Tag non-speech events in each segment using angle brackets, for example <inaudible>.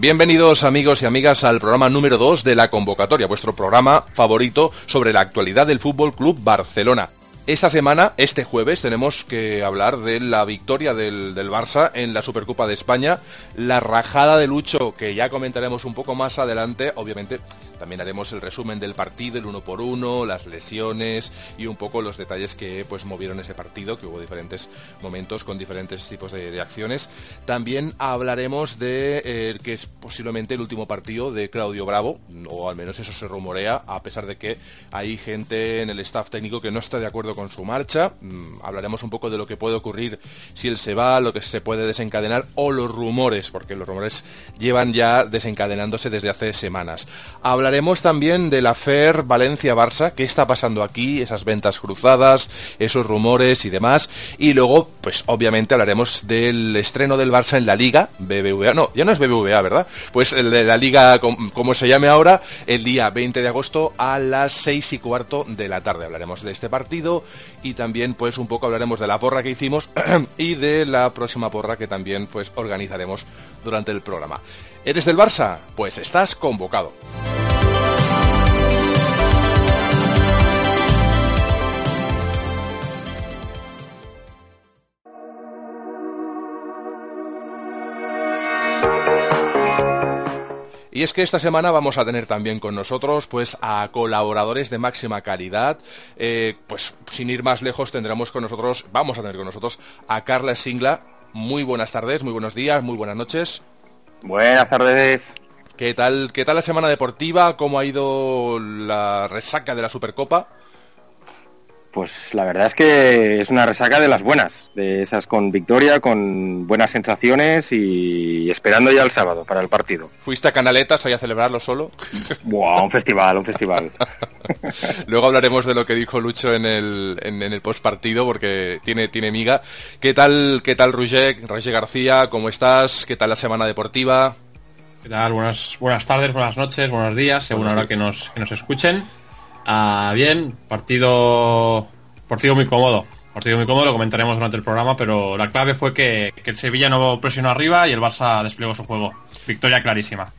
Bienvenidos amigos y amigas al programa número 2 de la convocatoria, vuestro programa favorito sobre la actualidad del Fútbol Club Barcelona. Esta semana, este jueves, tenemos que hablar de la victoria del, del, Barça en la Supercopa de España, la rajada de Lucho, que ya comentaremos un poco más adelante, obviamente también haremos el resumen del partido, el uno por uno, las lesiones y un poco los detalles que pues movieron ese partido, que hubo diferentes momentos con diferentes tipos de, acciones. También hablaremos de eh, que es posiblemente el último partido de Claudio Bravo, o al menos eso se rumorea, a pesar de que hay gente en el staff técnico que no está de acuerdo con su marcha. Mm, hablaremos un poco de lo que puede ocurrir si él se va, lo que se puede desencadenar o los rumores, porque los rumores llevan ya desencadenándose desde hace semanas. Hablaremos Hablaremos también de la FER Valencia-Barça, qué está pasando aquí, esas ventas cruzadas, esos rumores y demás. Y luego, pues obviamente hablaremos del estreno del Barça en la Liga, BBVA, no, ya no es BBVA, ¿verdad? Pues el de la Liga, como se llame ahora, el día 20 de agosto a las 6 y cuarto de la tarde. Hablaremos de este partido y también pues un poco hablaremos de la porra que hicimos <clears throat> y de la próxima porra que también pues organizaremos durante el programa. ¿Eres del Barça? Pues estás convocado. Y es que esta semana vamos a tener también con nosotros pues a colaboradores de máxima calidad. Eh, pues sin ir más lejos tendremos con nosotros, vamos a tener con nosotros a Carla Singla. Muy buenas tardes, muy buenos días, muy buenas noches. Buenas tardes. ¿Qué tal, qué tal la semana deportiva? ¿Cómo ha ido la resaca de la Supercopa? Pues la verdad es que es una resaca de las buenas, de esas con victoria, con buenas sensaciones y esperando ya el sábado para el partido. ¿Fuiste a Canaletas hoy a celebrarlo solo? <laughs> Buah, un festival, un festival. <laughs> Luego hablaremos de lo que dijo Lucho en el, en, en el postpartido porque tiene, tiene miga. ¿Qué tal, qué tal Roger, Roger García? ¿Cómo estás? ¿Qué tal la semana deportiva? ¿Qué tal? Buenas, buenas tardes, buenas noches, buenos días, según ahora que nos, que nos escuchen. Ah, bien, partido, partido muy cómodo. Partido muy cómodo, lo comentaremos durante el programa, pero la clave fue que, que el Sevilla no presionó arriba y el Barça desplegó su juego. Victoria clarísima.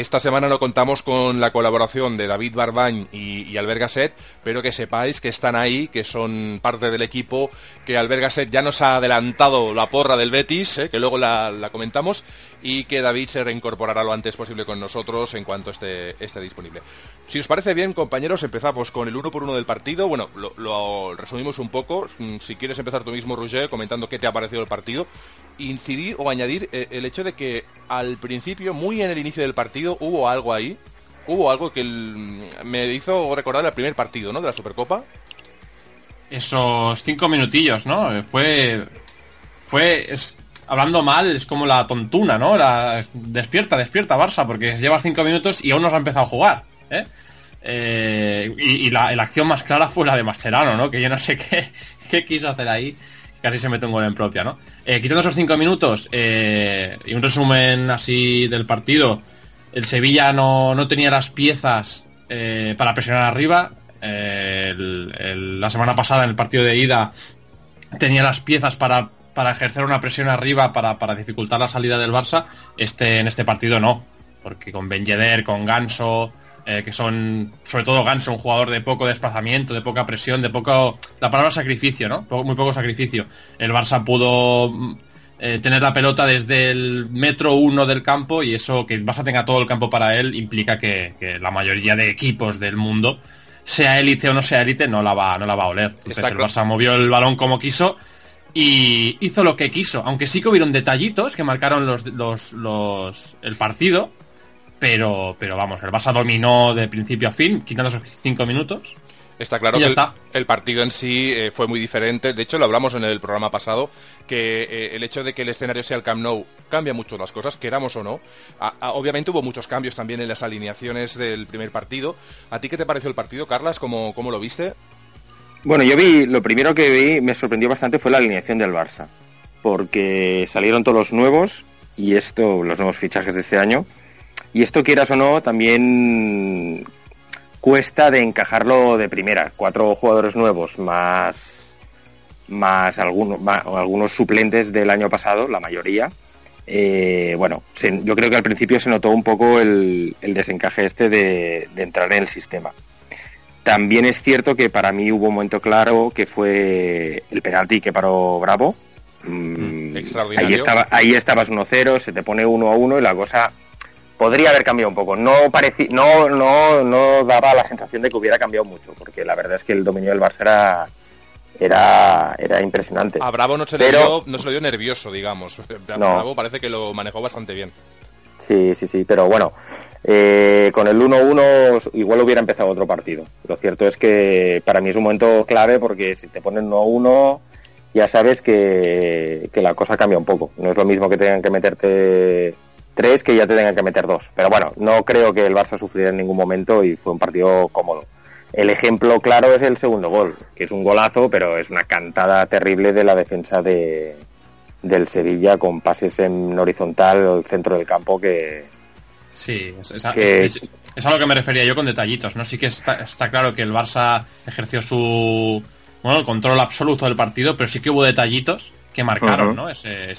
Esta semana no contamos con la colaboración de David Barbañ y, y Albert pero que sepáis que están ahí, que son parte del equipo, que Albert Gasset ya nos ha adelantado la porra del Betis, eh, que luego la, comentamos, y que David se reincorporará lo antes posible con nosotros en cuanto esté, esté disponible. Si os parece bien, compañeros, empezamos con el uno por uno del partido. Bueno, lo, resumimos un poco. Si quieres empezar tú mismo, Roger, comentando qué te ha parecido el partido, incidir o añadir eh, el hecho de que al principio, muy en el inicio del partido, hubo algo ahí, hubo algo que el, me hizo recordar el primer partido, ¿no? De la Supercopa. Esos cinco minutillos, ¿no? Fue, fue, es, hablando mal, es como la tontuna, ¿no? La, despierta, despierta Barça, porque lleva cinco minutos y aún no se ha empezado a jugar, ¿eh? eh y, la, acción más clara fue la de Mascherano, ¿no? Que yo no sé <laughs> qué, qué quiso hacer ahí casi se mete un gol en propia, ¿no? Eh, quitando esos cinco minutos eh, y un resumen así del partido, el Sevilla no, no tenía las piezas para presionar arriba. La semana pasada en el partido de ida tenía las piezas para, para ejercer una presión arriba para, para, dificultar la salida del Barça. Este, en este partido no, porque con Ben Yedder, con Ganso, eh, que son, sobre todo Ganso, un jugador de poco desplazamiento, de poca presión, de poco, la palabra sacrificio, ¿no? Muy poco sacrificio. El Barça pudo eh, tener la pelota desde el metro uno del campo y eso que el Barça tenga todo el campo para él implica que, que la mayoría de equipos del mundo, sea élite o no sea élite, no la va, no la va a oler. Entonces el Barça movió el balón como quiso y hizo lo que quiso, aunque sí que hubieron detallitos que marcaron los, los, los el partido pero, pero vamos, el Barça dominó de principio a fin, quitando esos cinco minutos. Está claro que el, el, partido en sí eh, fue muy diferente. De hecho, lo hablamos en el programa pasado, que eh, el hecho de que el escenario sea el Camp Nou cambia mucho las cosas, queramos o no. A, a, obviamente hubo muchos cambios también en las alineaciones del primer partido. ¿A ti qué te pareció el partido, Carlas? ¿Cómo, cómo lo viste? Bueno, yo vi, lo primero que vi, me sorprendió bastante fue la alineación del Barça. Porque salieron todos los nuevos, y esto, los nuevos fichajes de este año, y esto, quieras o no, también cuesta de encajarlo de primera. Cuatro jugadores nuevos más, más, algunos, algunos suplentes del año pasado, la mayoría. eh, bueno, yo creo que al principio se notó un poco el, desencaje este de, entrar en el sistema. También es cierto que para mí hubo un momento claro que fue el penalti que paró Bravo. Mm, mm, ahí, estaba, ahí estabas 1-0, se te pone 1-1 y la cosa podría haber cambiado un poco. No, no, no, no daba la sensación de que hubiera cambiado mucho, porque la verdad es que el dominio del Barça era, era, era impresionante. A Bravo no se, le dio, no se lo dio nervioso, digamos. <laughs> Bravo parece que lo manejó bastante bien. Sí, sí, sí, pero bueno, eh, con el 1-1 igual hubiera empezado otro partido. Lo cierto es que para mí es un momento clave porque si te ponen 1-1 ya sabes que, la cosa cambia un poco. No es lo mismo que tengan que meterte tres que ya te tengan que meter dos. Pero bueno, no creo que el Barça sufriera en ningún momento y fue un partido cómodo. El ejemplo claro es el segundo gol, que es un golazo, pero es una cantada terrible de la defensa de, del Sevilla con pases en horizontal al centro del campo que... Sí, es, a lo que me refería yo con detallitos, ¿no? Sí que está, está claro que el Barça ejerció su bueno, control absoluto del partido, pero sí que hubo detallitos que marcaron ¿no? ese,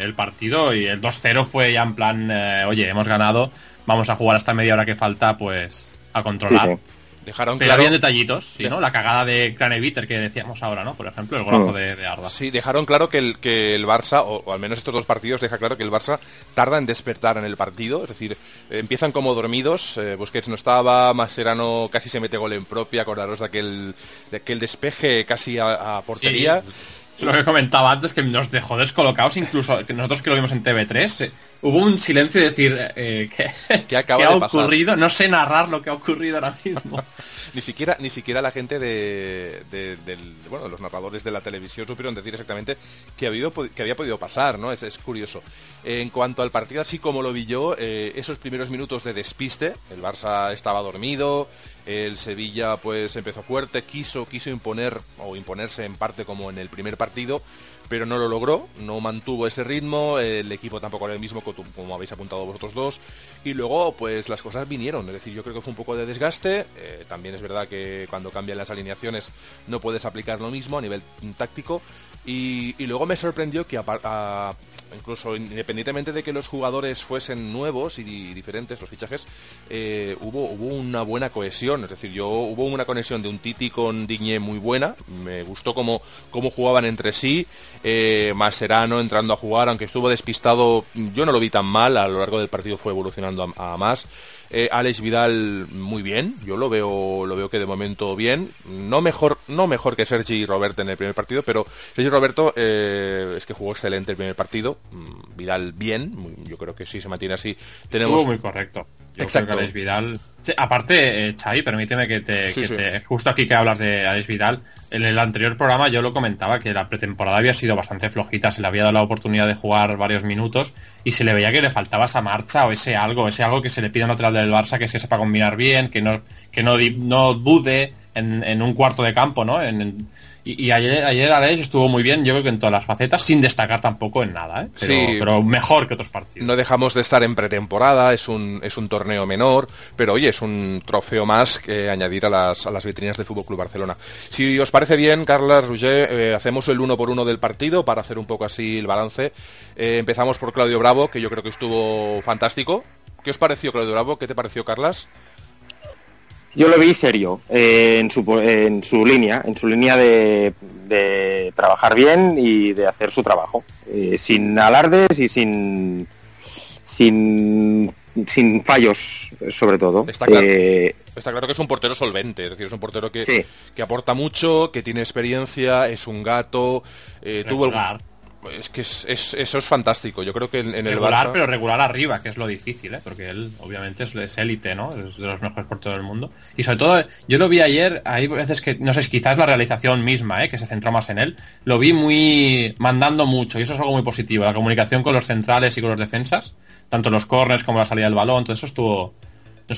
el partido y el 2-0 fue ya en plan, eh, oye, hemos ganado, vamos a jugar hasta media hora que falta, pues a controlar. Dejaron Pero había detallitos, ¿sí, ¿no? La cagada de Craneviter que decíamos ahora, ¿no? Por ejemplo, el golazo de, Arda. Sí, dejaron claro que el, que el Barça, o, al menos estos dos partidos, deja claro que el Barça tarda en despertar en el partido. Es decir, empiezan como dormidos. Eh, Busquets no estaba, Maserano casi se mete gol en propia, acordaros de aquel, de aquel despeje casi a, portería lo que comentaba antes, que nos dejó descolocados, incluso que nosotros que lo vimos en TV3, eh, hubo un silencio de decir, eh, ¿qué, <laughs> ha ocurrido? No sé narrar lo que ha ocurrido ahora mismo. <laughs> ni siquiera ni siquiera la gente de, bueno los narradores de la televisión supieron decir exactamente qué, habido, que había podido pasar no es, es curioso en cuanto al partido así como lo vi yo eh, esos primeros minutos de despiste el Barça estaba dormido el Sevilla pues empezó fuerte quiso quiso imponer o imponerse en parte como en el primer partido pero no lo logró, no mantuvo ese ritmo, el equipo tampoco era el mismo como habéis apuntado vosotros dos, y luego pues las cosas vinieron, es decir, yo creo que fue un poco de desgaste, eh, también es verdad que cuando cambian las alineaciones no puedes aplicar lo mismo a nivel táctico, y, luego me sorprendió que incluso independientemente de que los jugadores fuesen nuevos y diferentes, los fichajes, eh, hubo, hubo una buena cohesión. Es decir, yo hubo una conexión de un Titi con Digne muy buena. Me gustó cómo, cómo jugaban entre sí. Eh, Maserano entrando a jugar, aunque estuvo despistado, yo no lo vi tan mal. A lo largo del partido fue evolucionando a más. Eh, Alex Vidal muy bien, yo lo veo, lo veo que de momento bien, no mejor, no mejor que Sergi Roberto en el primer partido, pero Sergi Roberto eh, es que jugó excelente el primer partido, mm, Vidal bien, yo creo que si se mantiene así tenemos muy correcto. Exacto. Alex Vidal. aparte, eh, Xavi, permíteme que, te, justo aquí que hablas de Alex Vidal, en el anterior programa yo lo comentaba que la pretemporada había sido bastante flojita, se le había dado la oportunidad de jugar varios minutos y se le veía que le faltaba esa marcha o ese algo, ese algo que se le pide a un lateral del Barça, que que sepa combinar bien, que no, que no, no dude en, en un cuarto de campo, ¿no? En, y, ayer, ayer Alex estuvo muy bien, yo creo que en todas las facetas, sin destacar tampoco en nada, ¿eh? pero, sí, pero mejor que otros partidos. No dejamos de estar en pretemporada, es un, es un torneo menor, pero oye, es un trofeo más que añadir a las, a las vitrinas del Fútbol Club Barcelona. Si os parece bien, Carla Rouget, eh, hacemos el uno por uno del partido para hacer un poco así el balance. Eh, empezamos por Claudio Bravo, que yo creo que estuvo fantástico. ¿Qué os pareció Claudio Bravo? ¿Qué te pareció, Carlas? Yo lo vi serio eh, en, su, en su línea, en su línea de, de trabajar bien y de hacer su trabajo, eh, sin alardes y sin, sin, sin fallos, sobre todo. Está claro, eh, está claro, que es un portero solvente, es decir, es un portero que, que aporta mucho, que tiene experiencia, es un gato, tuvo el, es que es, eso es fantástico. Yo creo que en, el regular, pero regular arriba, que es lo difícil, ¿eh? porque él obviamente es élite, ¿no? Es de los mejores por todo el mundo. Y sobre todo, yo lo vi ayer, hay veces que, no sé, quizás la realización misma, ¿eh? que se centró más en él, lo vi muy mandando mucho, y eso es algo muy positivo. La comunicación con los centrales y con los defensas, tanto los corners como la salida del balón, todo eso estuvo.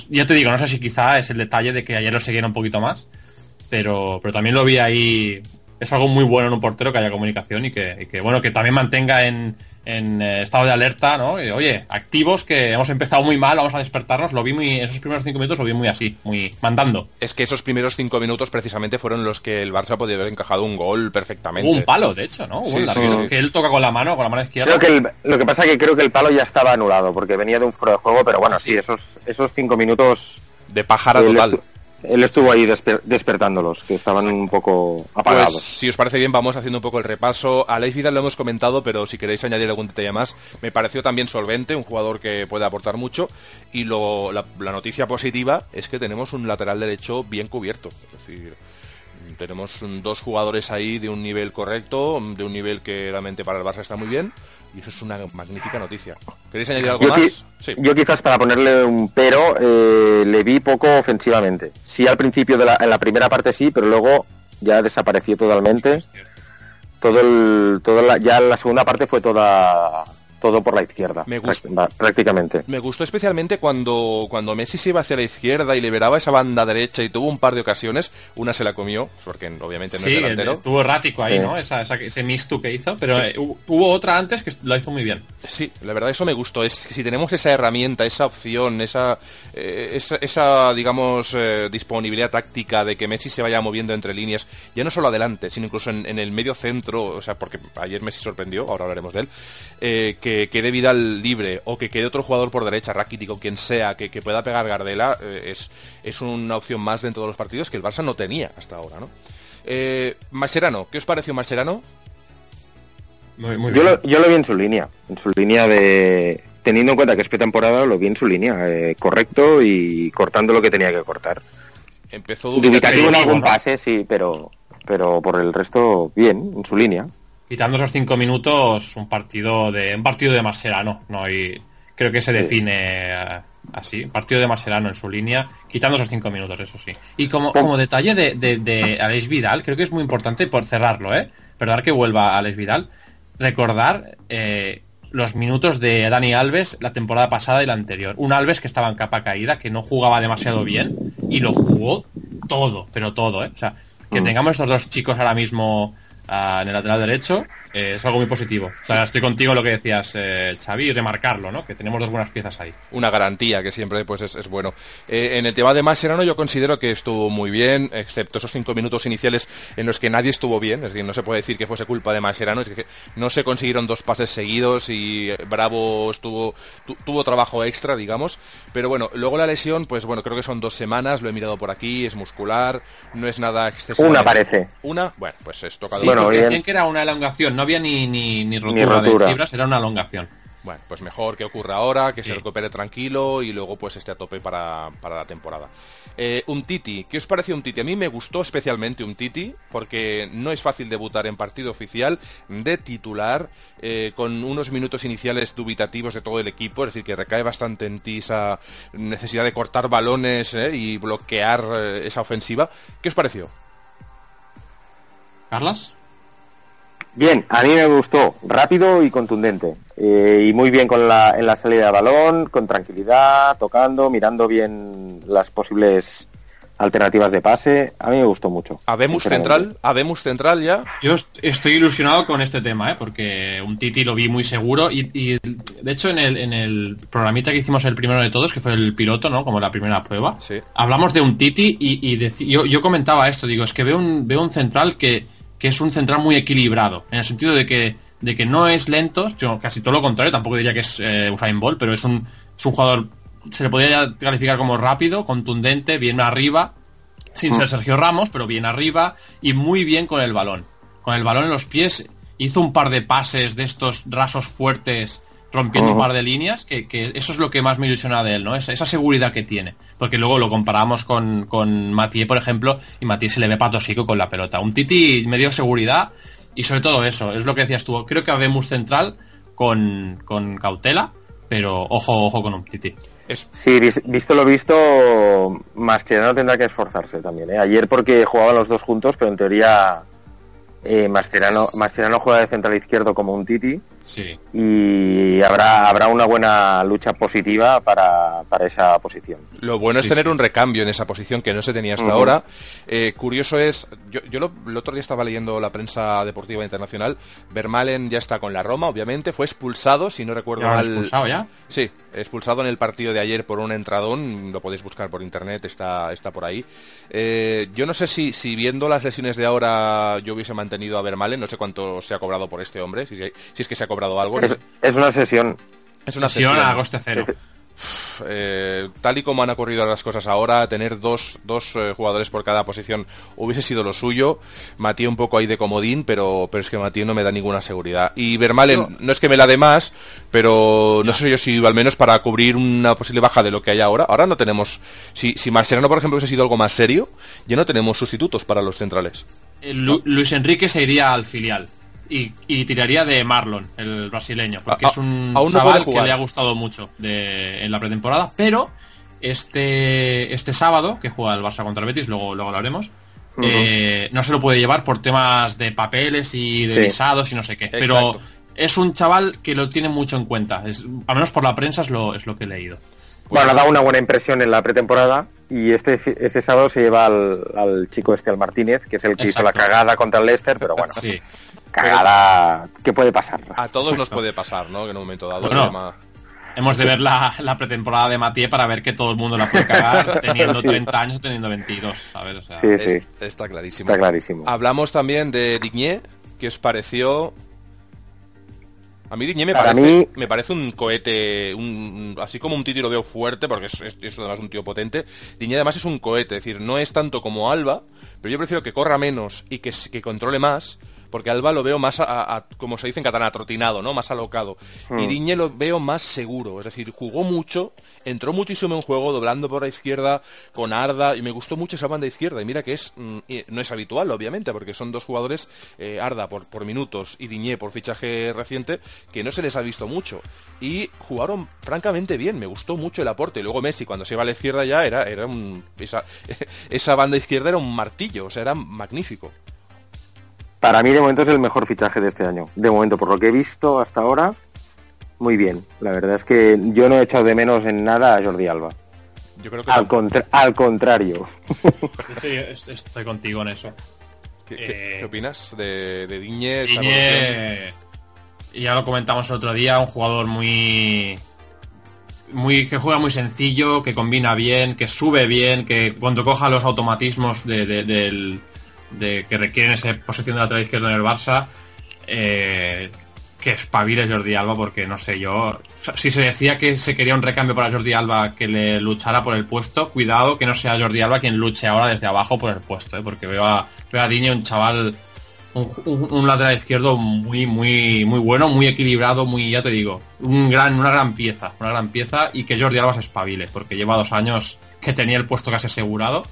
Ya te digo, no sé si quizá es el detalle de que ayer lo siguiera un poquito más, pero, pero también lo vi ahí es algo muy bueno en un portero que haya comunicación y que, bueno, que también mantenga en, eh, estado de alerta, ¿no? oye, activos que hemos empezado muy mal, vamos a despertarnos, lo vi muy, esos primeros cinco minutos lo vi muy así, muy mandando. Es que esos primeros cinco minutos precisamente fueron los que el Barça podía haber encajado un gol perfectamente. un palo, de hecho, ¿no? que él toca con la mano, con la mano izquierda. Creo que lo que pasa es que creo que el palo ya estaba anulado, porque venía de un fuera de juego, pero bueno, sí, esos, esos cinco minutos... De pájara total él estuvo ahí despertándolos, que estaban un poco apagados. Pues, si os parece bien, vamos haciendo un poco el repaso. A Leif Vidal lo hemos comentado, pero si queréis añadir algún detalle más, me pareció también solvente, un jugador que puede aportar mucho. Y lo, la, noticia positiva es que tenemos un lateral derecho bien cubierto. Es decir, tenemos dos jugadores ahí de un nivel correcto, de un nivel que realmente para el Barça está muy bien y eso es una magnífica noticia. ¿Queréis añadir algo más? Yo quizás para ponerle un pero eh, le vi poco ofensivamente. Sí al principio de la, en la primera parte sí, pero luego ya desapareció totalmente. Todo el, todo la, ya la segunda parte fue toda todo por la izquierda, me prácticamente. Me gustó especialmente cuando, cuando Messi se iba hacia la izquierda y liberaba esa banda derecha y tuvo un par de ocasiones, una se la comió, porque obviamente no es delantero. estuvo errático ahí, ¿no? Esa, ese misto que hizo, pero eh, hubo otra antes que lo hizo muy bien. Sí, la verdad eso me gustó, es que si tenemos esa herramienta, esa opción, esa, eh, esa, digamos, eh, disponibilidad táctica de que Messi se vaya moviendo entre líneas, ya no solo adelante, sino incluso en, en el medio centro, o sea, porque ayer Messi sorprendió, ahora hablaremos de él, que que quede Vidal libre o que quede otro jugador por derecha, Rakitic o quien sea, que, pueda pegar Gardela, eh, es, es una opción más dentro de los partidos que el Barça no tenía hasta ahora, ¿no? Eh, ¿qué os pareció Mascherano? yo, lo, yo lo vi en su línea, en su línea de... Teniendo en cuenta que es pretemporada, lo vi en su línea, eh, correcto y cortando lo que tenía que cortar. Empezó dubitativo en algún pase, sí, pero, pero por el resto, bien, en su línea quitando esos cinco minutos, un partido de un partido de Marcelano, no hay, creo que se define eh, así, un partido de Marcelano en su línea, quitando esos cinco minutos, eso sí. Y como, como detalle de, de, Alex Vidal, creo que es muy importante por cerrarlo, ¿eh? Perdón que vuelva Alex Vidal, recordar eh, los minutos de Dani Alves la temporada pasada y la anterior. Un Alves que estaba en capa caída, que no jugaba demasiado bien y lo jugó todo, pero todo, ¿eh? O sea, que mm. tengamos estos dos chicos ahora mismo en el lateral derecho eh, es algo muy positivo. O sea, estoy contigo lo que decías, eh, Xavi, y remarcarlo, ¿no? Que tenemos dos buenas piezas ahí. Una garantía que siempre pues es, bueno. Eh, en el tema de Mascherano yo considero que estuvo muy bien, excepto esos cinco minutos iniciales en los que nadie estuvo bien. Es decir, no se puede decir que fuese culpa de Mascherano, es que no se consiguieron dos pases seguidos y Bravo estuvo tuvo trabajo extra, digamos. Pero bueno, luego la lesión, pues bueno, creo que son dos semanas, lo he mirado por aquí, es muscular, no es nada excesivo. Una parece. Una, bueno, pues es tocado. Sí, bueno, decían que era una elongación, no había ni, ni, ni, rotura, de fibras, era una elongación. Bueno, pues mejor que ocurra ahora, que se recupere tranquilo y luego pues esté a tope para, la temporada. Eh, un Titi, ¿qué os parece un Titi? A mí me gustó especialmente un Titi porque no es fácil debutar en partido oficial de titular eh, con unos minutos iniciales dubitativos de todo el equipo, es decir, que recae bastante en ti esa necesidad de cortar balones eh, y bloquear esa ofensiva. ¿Qué os pareció? ¿Carlas? Bien, a mí me gustó, rápido y contundente. Eh, y muy bien con la, en la salida de balón, con tranquilidad, tocando, mirando bien las posibles alternativas de pase. A mí me gustó mucho. ¿Habemos central? ¿Habemos central ya? Yo estoy ilusionado con este tema, ¿eh? porque un Titi lo vi muy seguro. Y, de hecho, en el, en el programita que hicimos el primero de todos, que fue el piloto, ¿no? Como la primera prueba, hablamos de un Titi y, yo, yo comentaba esto. Digo, es que veo un, veo un central que que es un central muy equilibrado, en el sentido de que, de que no es lento, yo casi todo lo contrario, tampoco diría que es eh, Usain Bolt, pero es un, es un jugador, se le podría calificar como rápido, contundente, bien arriba, sin ser. Sergio Ramos, pero bien arriba y muy bien con el balón. Con el balón en los pies hizo un par de pases de estos rasos fuertes rompiendo un par de líneas, que, eso es lo que más me ilusiona de él, ¿no? Esa, esa seguridad que tiene. Porque luego lo comparamos con, con Mathieu, por ejemplo, y Mathieu se le ve patosico con la pelota. Un Titi me dio seguridad y sobre todo eso, es lo que decías tú. Creo que habemos central con, con cautela, pero ojo, ojo con un Titi. Sí, visto lo visto, Mascherano tendrá que esforzarse también. ¿eh? Ayer porque jugaban los dos juntos, pero en teoría eh, Mascherano, Mascherano juega de central izquierdo como un Titi Sí. Y habrá, habrá una buena lucha positiva para, para esa posición. Lo bueno es tener un recambio en esa posición que no se tenía hasta ahora. Eh, curioso es, yo, yo lo, el otro día estaba leyendo la prensa deportiva internacional. Vermalen ya está con la Roma, obviamente. Fue expulsado, si no recuerdo mal. expulsado ya? Sí, expulsado en el partido de ayer por un entradón. Lo podéis buscar por internet, está, está por ahí. Eh, yo no sé si, si viendo las lesiones de ahora yo hubiese mantenido a Vermalen. No sé cuánto se ha cobrado por este hombre, si, si es que se ha cobrado algo. Es, una sesión. Es una sesión, a coste cero. Eh, tal y como han ocurrido las cosas ahora, tener dos, dos eh, jugadores por cada posición hubiese sido lo suyo. Matías un poco ahí de comodín, pero, pero es que Matías no me da ninguna seguridad. Y Vermalen, no, es que me la dé más, pero no sé yo si al menos para cubrir una posible baja de lo que hay ahora. Ahora no tenemos. Si, si Marcerano, por ejemplo, hubiese sido algo más serio, ya no tenemos sustitutos para los centrales. Eh, Luis Enrique se iría al filial y, tiraría de Marlon, el brasileño, porque es un chaval que le ha gustado mucho de, en la pretemporada, pero este, este sábado, que juega el Barça contra el Betis, luego, luego lo haremos, eh, no se lo puede llevar por temas de papeles y de visados y no sé qué. Pero es un chaval que lo tiene mucho en cuenta. Es, al menos por la prensa es lo, es lo que he leído. Bueno, ha dado una buena impresión en la pretemporada y este, este sábado se lleva al, chico este, al Martínez, que es el que hizo la cagada contra el Leicester, pero bueno. Sí cagada ¿qué puede pasar? A todos nos puede pasar, ¿no? Que en un momento dado Hemos de ver la, pretemporada de Matías para ver que todo el mundo la puede cagar <laughs> teniendo 30 años o teniendo 22, sí, sí. está clarísimo. Está clarísimo. Hablamos también de Digné, que os pareció... A mí Digné me parece, me parece un cohete, un, así como un Titi lo veo fuerte, porque es, es, además un tío potente. Digné además es un cohete, es decir, no es tanto como Alba, pero yo prefiero que corra menos y que, que controle más, porque Alba lo veo más, a, como se dice en catalán, atrotinado, ¿no? Más alocado. Y hmm. Diñe lo veo más seguro, es decir, jugó mucho, entró muchísimo en juego, doblando por la izquierda con Arda, y me gustó mucho esa banda izquierda, y mira que es, mm, no es habitual, obviamente, porque son dos jugadores, eh, Arda por, por minutos y Diñé por fichaje reciente, que no se les ha visto mucho. Y jugaron francamente bien, me gustó mucho el aporte. Y luego Messi, cuando se iba a la izquierda ya, era, era un, esa, <laughs> esa banda izquierda era un martillo, o sea, era magnífico. Para mí de momento es el mejor fichaje de este año. De momento, por lo que he visto hasta ahora, muy bien. La verdad es que yo no he echado de menos en nada a Jordi Alba. Yo creo que al, al contrario. Sí, estoy contigo en eso. ¿Qué, eh, opinas de, de Diñe? Diñe, ya lo comentamos el otro día, un jugador muy muy que juega muy sencillo, que combina bien, que sube bien, que cuando coja los automatismos del, de que requieren esa posición de lateral izquierdo en el Barça, eh, que espabile Jordi Alba, porque no sé yo. Si se decía que se quería un recambio para Jordi Alba que le luchara por el puesto, cuidado que no sea Jordi Alba quien luche ahora desde abajo por el puesto, ¿eh? porque veo a, veo a Diño un chaval, un, lateral izquierdo muy, muy, muy bueno, muy equilibrado, muy, ya te digo, una gran pieza, una gran pieza, y que Jordi Alba se espabile, porque lleva dos años que tenía el puesto casi asegurado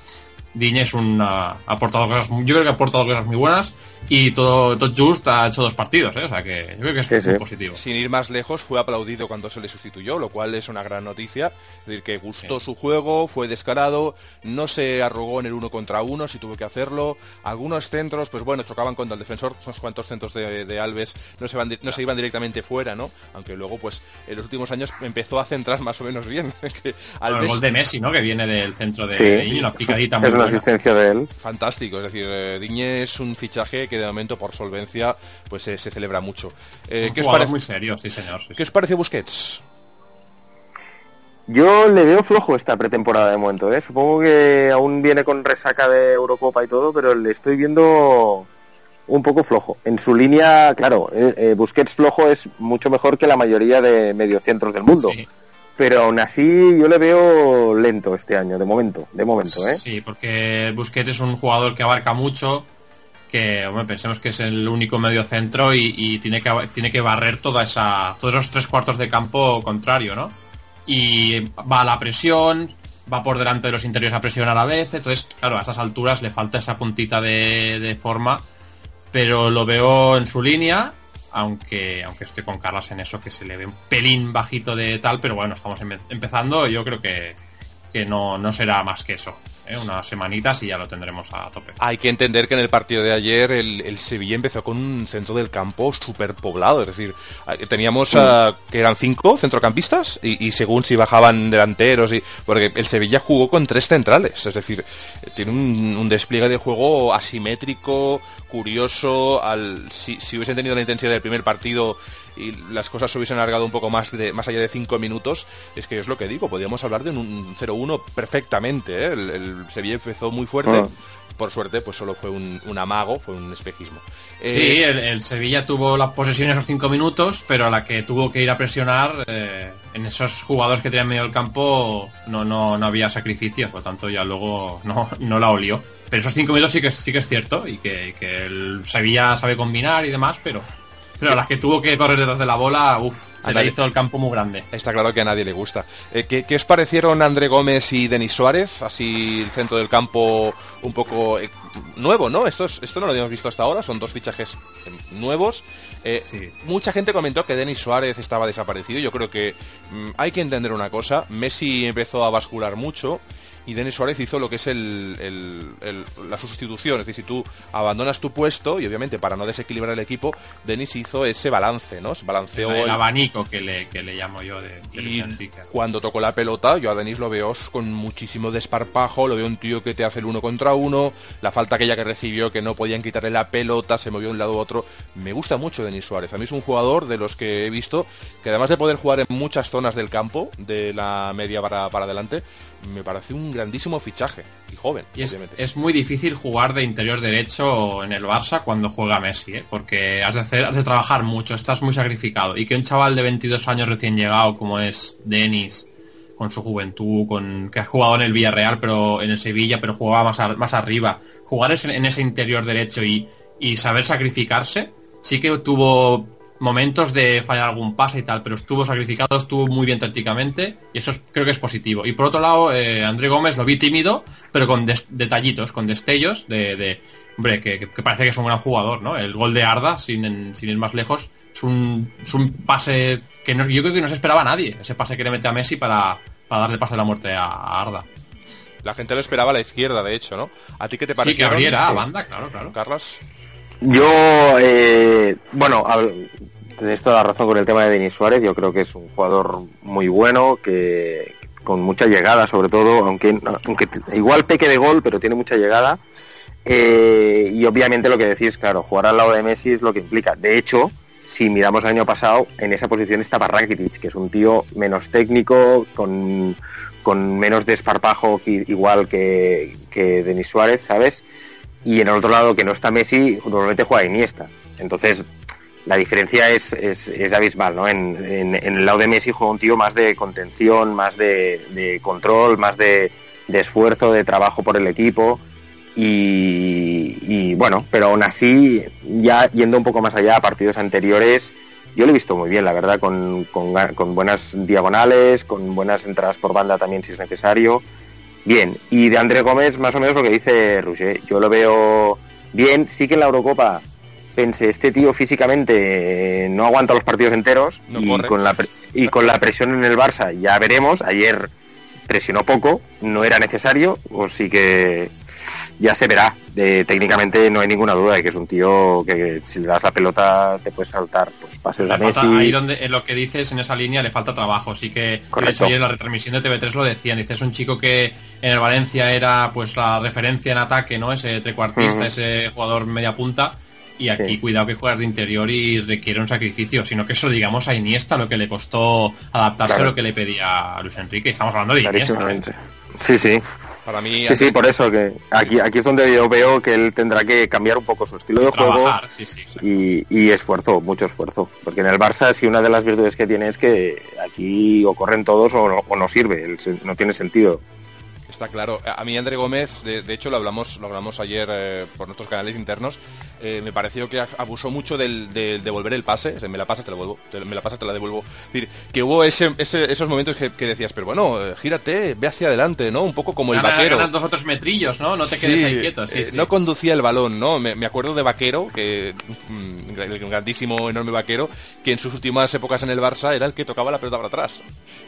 Diñe es un ha aportado cosas, yo creo que ha aportado cosas muy buenas y todo, todo Just ha hecho dos partidos, ¿eh? o sea que yo creo que es muy positivo. Sin ir más lejos, fue aplaudido cuando se le sustituyó, lo cual es una gran noticia. Es decir, que gustó su juego, fue descarado, no se arrugó en el uno contra uno si tuvo que hacerlo. Algunos centros, pues bueno, chocaban contra el defensor, unos cuantos centros de, Alves no se, van, no se iban directamente fuera, ¿no? Aunque luego, pues en los últimos años empezó a centrar más o menos bien. <laughs> El gol de Messi, ¿no? Que viene del centro de, sí. una picadita muy asistencia de él. Fantástico, es decir, eh, Diñe es un fichaje que de momento por solvencia pues se celebra mucho. Eh, ¿qué os parece? muy serio, sí señor. ¿Qué os parece Busquets? Yo le veo flojo esta pretemporada de momento, ¿eh? Supongo que aún viene con resaca de Eurocopa y todo, pero le estoy viendo un poco flojo. En su línea, claro, eh, Busquets flojo es mucho mejor que la mayoría de mediocentros del mundo pero aún así yo le veo lento este año, de momento, de momento, ¿eh? Sí, porque Busquets es un jugador que abarca mucho, que hombre, pensemos que es el único medio centro y, tiene, que, tiene que barrer toda esa, todos esos tres cuartos de campo contrario, ¿no? Y va a la presión, va por delante de los interiores a presión a la vez, entonces, claro, a esas alturas le falta esa puntita de, forma, pero lo veo en su línea aunque, aunque estoy con Carlas en eso, que se le ve un pelín bajito de tal, pero bueno, estamos empezando, yo creo que, que no, no será más que eso. ¿eh? Unas semanitas y ya lo tendremos a tope. Hay que entender que en el partido de ayer el, el Sevilla empezó con un centro del campo súper poblado. Es decir, teníamos uh, que eran cinco centrocampistas y, y, según si bajaban delanteros. y Porque el Sevilla jugó con tres centrales. Es decir, tiene un, un despliegue de juego asimétrico, curioso. Al, si, si hubiesen tenido la intensidad del primer partido y las cosas se hubiesen alargado un poco más de más allá de cinco minutos, es que es lo que digo, podríamos hablar de un 0-1 perfectamente. ¿eh? El, el, Sevilla empezó muy fuerte. Oh. Por suerte, pues solo fue un, un amago, fue un espejismo. Eh, sí, el, el, Sevilla tuvo la posesión esos cinco minutos, pero a la que tuvo que ir a presionar, eh, en esos jugadores que tenían medio del campo, no, no, no había sacrificio, por lo tanto ya luego no, no la olió. Pero esos cinco minutos sí que, sí que es cierto, y que, que el Sevilla sabe combinar y demás, pero pero las que tuvo que correr detrás de la bola, uff, se le hizo el campo muy grande. Está claro que a nadie le gusta. Eh, ¿qué, ¿qué, os parecieron André Gómez y Denis Suárez? Así el centro del campo un poco eh, nuevo, ¿no? Esto, es, esto no lo habíamos visto hasta ahora, son dos fichajes nuevos. Eh, sí. Mucha gente comentó que Denis Suárez estaba desaparecido. Yo creo que mmm, hay que entender una cosa. Messi empezó a bascular mucho y Denis Suárez hizo lo que es el, el, el, la sustitución. Es decir, si tú abandonas tu puesto, y obviamente para no desequilibrar el equipo, Denis hizo ese balance, ¿no? Se balanceó el, el abanico que le, que le llamo yo de, de Y cuando tocó la pelota, yo a Denis lo veo con muchísimo desparpajo, lo veo un tío que te hace el uno contra uno, la falta aquella que recibió, que no podían quitarle la pelota, se movió de un lado a otro. Me gusta mucho Denis Suárez. A mí es un jugador de los que he visto que además de poder jugar en muchas zonas del campo, de la media para, para adelante, me parece un grandísimo fichaje y joven. Y es, es, muy difícil jugar de interior derecho en el Barça cuando juega Messi, ¿eh? porque has de, hacer, has de trabajar mucho, estás muy sacrificado. Y que un chaval de 22 años recién llegado como es Denis, con su juventud, con que ha jugado en el Villarreal, pero en el Sevilla, pero jugaba más, a, más arriba, jugar en ese interior derecho y, y saber sacrificarse, sí que tuvo momentos de fallar algún pase y tal, pero estuvo sacrificado, estuvo muy bien tácticamente y eso es, creo que es positivo. Y por otro lado, eh, André Gómez lo vi tímido, pero con detallitos, con destellos de, de hombre, que, que, parece que es un gran jugador, ¿no? El gol de Arda, sin, sin ir más lejos, es un, es un pase que no, yo creo que no se esperaba a nadie, ese pase que le mete a Messi para, para darle pase de la muerte a, a Arda. La gente lo esperaba a la izquierda, de hecho, ¿no? ¿A ti qué te pareció? Sí, que abriera a banda, claro, claro. Carlos. Yo, eh, bueno, tenéis toda la razón con el tema de Denis Suárez. Yo creo que es un jugador muy bueno, que con mucha llegada, sobre todo, aunque, igual peque de gol, pero tiene mucha llegada. Eh, y obviamente lo que decís, claro, jugar al lado de Messi es lo que implica. De hecho, si miramos el año pasado, en esa posición estaba Rakitic, que es un tío menos técnico, con, con menos desparpajo igual que, que Denis Suárez, ¿sabes? Y en el otro lado que no está Messi, normalmente juega Iniesta. Entonces, la diferencia es, es, abismal, ¿no? En, en, el lado de Messi juega un tío más de contención, más de, control, más de, esfuerzo, de trabajo por el equipo. Y, bueno, pero aún así, ya yendo un poco más allá a partidos anteriores, yo lo he visto muy bien, la verdad, con, con buenas diagonales, con buenas entradas por banda también si es necesario. Bien, y de André Gómez, más o menos lo que dice Roger. Yo lo veo bien. Sí que en la Eurocopa pensé, este tío físicamente no aguanta los partidos enteros no y, con la, y con la presión en el Barça ya veremos. Ayer presionó poco, no era necesario, o sí que ya se verá. De, técnicamente no hay ninguna duda de que es un tío que, que si le das la pelota te puedes saltar pues pases le a Messi. Ahí donde en lo que dices en esa línea le falta trabajo, sí que Correcto. de hecho ayer en la retransmisión de TV3 lo decían, dice es un chico que en el Valencia era pues la referencia en ataque, ¿no? Ese trecuartista, uh -huh. ese jugador media punta y aquí sí. cuidado que juegas de interior y requiere un sacrificio, sino que eso digamos a Iniesta lo que le costó adaptarse claro. a lo que le pedía a Luis Enrique, estamos hablando de Iniesta. ¿eh? Sí, sí. Para mí, sí, sí, por eso que aquí, aquí es donde yo veo que él tendrá que cambiar un poco su estilo de Trabajar, juego sí, sí, y, y, esfuerzo, mucho esfuerzo. Porque en el Barça, sí, una de las virtudes que tiene es que aquí o corren todos o no, o no sirve, no tiene sentido. Está claro. A mí André Gómez, de, hecho lo hablamos, lo hablamos ayer eh, por nuestros canales internos, eh, me pareció que abusó mucho del, de devolver el pase, me la pasa, te la devuelvo, me la pasa, te la devuelvo. Es decir, que hubo ese, esos momentos que, decías, pero bueno, eh, gírate, ve hacia adelante, ¿no? Un poco como el vaquero. Ganas dos otros metrillos, ¿no? No te quedes ahí quieto. Sí, No conducía el balón, ¿no? Me, acuerdo de Vaquero, que mm, el grandísimo, enorme Vaquero, que en sus últimas épocas en el Barça era el que tocaba la pelota para atrás.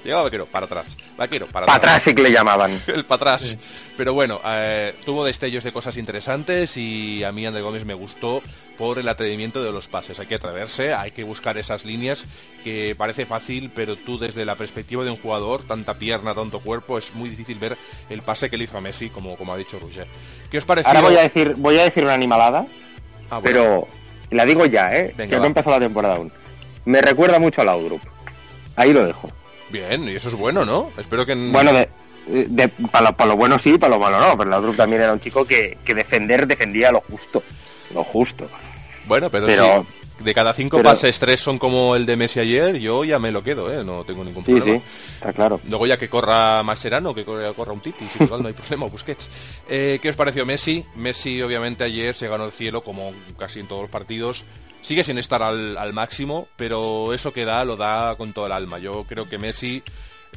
Llegaba Vaquero, para atrás. Vaquero, para atrás. Para atrás sí que le llamaban. <laughs> atrás. Pero bueno, eh, tuvo destellos de cosas interesantes y a mí André Gómez me gustó por el atrevimiento de los pases. Hay que atreverse, hay que buscar esas líneas que parece fácil, pero tú desde la perspectiva de un jugador, tanta pierna, tanto cuerpo, es muy difícil ver el pase que le hizo a Messi, como, como ha dicho Roger. ¿Qué os parece? Ahora voy a decir, voy a decir una animalada, ah, pero la digo ya, ¿eh? que no ha empezado la temporada aún. Me recuerda mucho a Laudrup. Ahí lo dejo. Bien, y eso es bueno, ¿no? Espero que... Bueno, de, para, lo, bueno sí, para lo malo no, pero otro también era un chico que, defender defendía lo justo, lo justo. Bueno, pero, pero de cada cinco pases, tres son como el de Messi ayer, yo ya me lo quedo, ¿eh? no tengo ningún problema. Sí, sí, está claro. Luego ya que corra Mascherano, que corra, corra un Titi, no hay <laughs> problema, Busquets. Eh, ¿Qué os pareció Messi? Messi obviamente ayer se ganó el cielo, como casi en todos los partidos. Sigue sin estar al, al máximo, pero eso que da, lo da con todo el alma. Yo creo que Messi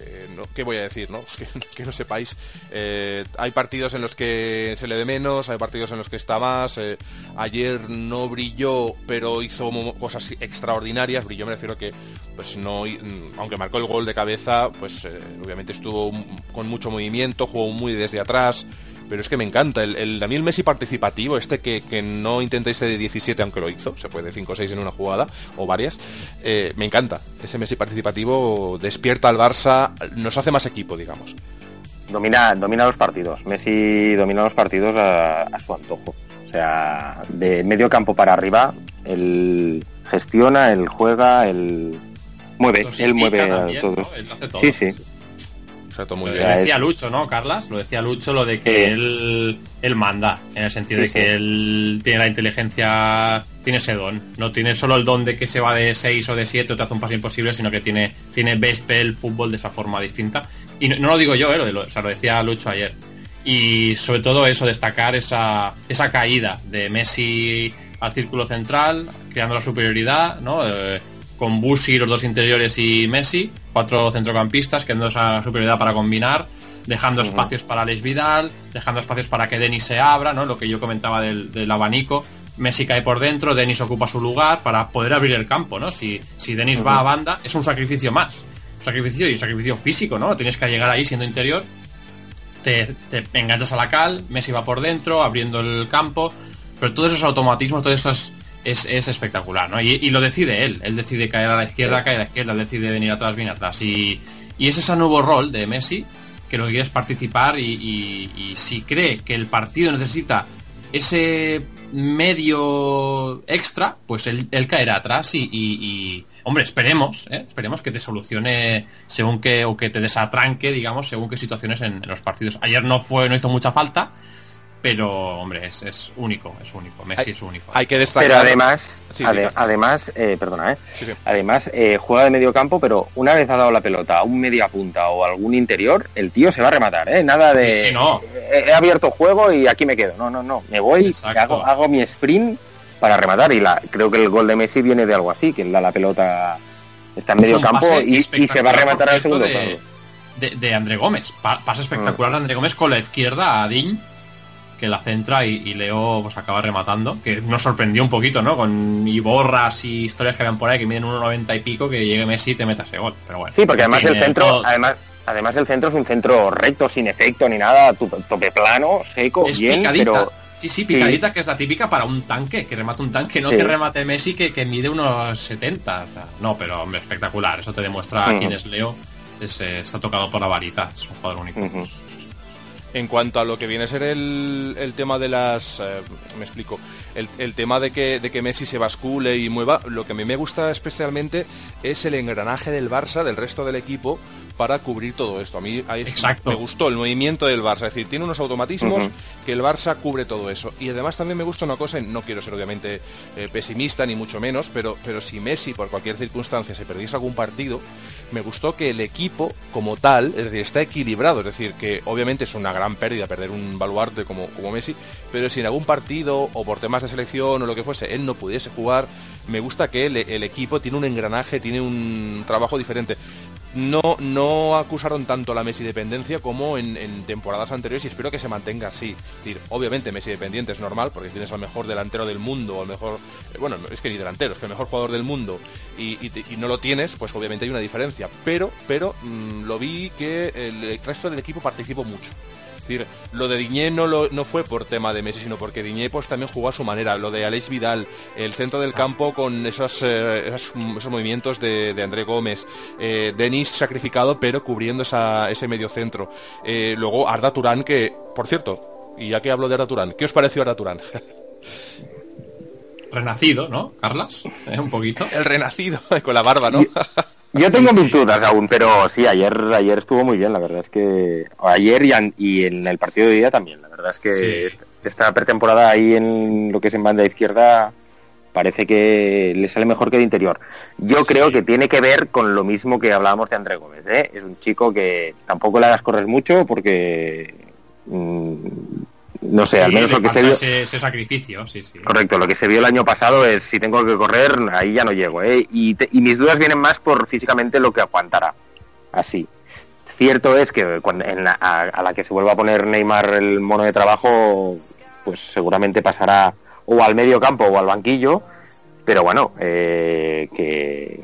eh, ¿qué voy a decir? No? <laughs> Que, no sepáis. Eh, hay partidos en los que se le ve menos, hay partidos en los que está más. Eh, ayer no brilló, pero hizo cosas extraordinarias. Brilló, me refiero que, pues no, aunque marcó el gol de cabeza, pues obviamente estuvo con mucho movimiento, jugó muy desde atrás pero es que me encanta. El, el Daniel Messi participativo, este que, que no intentéis de 17, aunque lo hizo, se puede 5 o 6 en una jugada, o varias, eh, me encanta. Ese Messi participativo despierta al Barça, nos hace más equipo, digamos. Domina, domina los partidos. Messi domina los partidos a, su antojo. O sea, de medio campo para arriba, él gestiona, él juega, él mueve, él mueve todo. Sí, sí lo decía Lucho, ¿no, Carlas? Lo decía Lucho, lo de que él, él manda, en el sentido de que él tiene la inteligencia, tiene ese don. No tiene solo el don de que se va de 6 o de 7 o te hace un paso imposible, sino que tiene, tiene el fútbol de esa forma distinta. Y no, lo digo yo, ¿eh? lo, o sea, lo decía Lucho ayer. Y sobre todo eso, destacar esa, esa caída de Messi al círculo central, creando la superioridad, ¿no? Eh, con Busi, los dos interiores y Messi, cuatro centrocampistas, que dan esa superioridad para combinar, dejando espacios para Les Vidal, dejando espacios para que Denis se abra, ¿no? Lo que yo comentaba del, abanico. Messi cae por dentro, Denis ocupa su lugar para poder abrir el campo, ¿no? Si, si Denis va a banda, es un sacrificio más. Un sacrificio y un sacrificio físico, ¿no? Tienes que llegar ahí siendo interior, te, te enganchas a la cal, Messi va por dentro, abriendo el campo, pero todos esos automatismos, todos esos es, es espectacular, ¿no? Y, lo decide él. Él decide caer a la izquierda, caer a la izquierda, él decide venir atrás, viene atrás. Y, y es ese nuevo rol de Messi que lo que quiere es participar y, y, si cree que el partido necesita ese medio extra, pues él, él caerá atrás y, hombre, esperemos, ¿eh? esperemos que te solucione según que, o que te desatranque, digamos, según qué situaciones en, en, los partidos. Ayer no fue, no hizo mucha falta, pero hombre, es, es único, es único. Messi es único. Hay que destacar. Pero además, además, eh, perdona, eh, además eh, juega de medio campo, pero una vez ha dado la pelota a un media punta o algún interior, el tío se va a rematar, ¿eh? Nada de. no. he, abierto juego y aquí me quedo. No, no, no. Me voy, hago, hago mi sprint para rematar y la, creo que el gol de Messi viene de algo así, que da la pelota está en medio campo y, se va a rematar al segundo de, de, de, André Gómez. pasa espectacular de André Gómez con la izquierda a Diñ que la centra y, Leo pues acaba rematando, que nos sorprendió un poquito, ¿no? Con Iborras y historias que habían por ahí que miden 1.90 y pico, que llegue Messi y te meta ese gol. Pero bueno, sí, porque además el centro, además, además el centro es un centro recto, sin efecto ni nada, tope plano, seco, bien, pero... Sí, sí, picadita, que es la típica para un tanque, que remate un tanque, no que remate Messi que, que mide unos 70. no, pero hombre, espectacular. Eso te demuestra quién es Leo. está tocado por la varita, es un jugador único. En cuanto a lo que viene a ser el, tema de las... Eh, me explico. El, tema de que, de que Messi se bascule y mueva, lo que a mí me gusta especialmente es el engranaje del Barça, del resto del equipo, para cubrir todo esto. A mí Exacto. me gustó el movimiento del Barça, es decir, tiene unos automatismos que el Barça cubre todo eso. Y además también me gusta una cosa, no quiero ser obviamente eh, pesimista ni mucho menos, pero, pero si Messi por cualquier circunstancia se perdiese algún partido, me gustó que el equipo como tal, es decir, está equilibrado, es decir, que obviamente es una gran pérdida perder un baluarte como, como Messi, pero si en algún partido o por temas de selección o lo que fuese, él no pudiese jugar, me gusta que el, el equipo tiene un engranaje, tiene un trabajo diferente no, no acusaron tanto la Messi dependencia como en, temporadas anteriores y espero que se mantenga así. Es decir, obviamente Messi dependiente es normal porque tienes al mejor delantero del mundo, al mejor, eh, bueno, es que ni delantero, es que el mejor jugador del mundo y, no lo tienes, pues obviamente hay una diferencia. Pero, pero mm, lo vi que el resto del equipo participó mucho decir, lo de Diñé no, lo, no fue por tema de Messi, sino porque Diñé pues también jugó a su manera. Lo de Aleix Vidal, el centro del campo con esos, eh, esos, movimientos de, de, André Gómez. Eh, Denis sacrificado, pero cubriendo esa, ese medio centro. Eh, luego Arda Turán, que, por cierto, y ya que hablo de Arda Turán, ¿qué os pareció Arda Turán? <laughs> renacido, ¿no, Carlas? un poquito. El renacido, <laughs> con la barba, ¿no? Yo tengo mis dudas aún, pero sí, ayer ayer estuvo muy bien, la verdad es que ayer y, en el partido de día también, la verdad es que esta pretemporada ahí en lo que es en banda izquierda parece que le sale mejor que de interior. Yo creo que tiene que ver con lo mismo que hablábamos de André Gómez, ¿eh? Es un chico que tampoco le hagas correr mucho porque mm, no sé, al menos lo que se vio. Ese, sacrificio, sí, sí. Correcto, lo que se vio el año pasado es si tengo que correr, ahí ya no llego, ¿eh? Y, mis dudas vienen más por físicamente lo que aguantará. Así. Cierto es que cuando, a, la que se vuelva a poner Neymar el mono de trabajo, pues seguramente pasará o al medio campo o al banquillo, pero bueno, eh, que,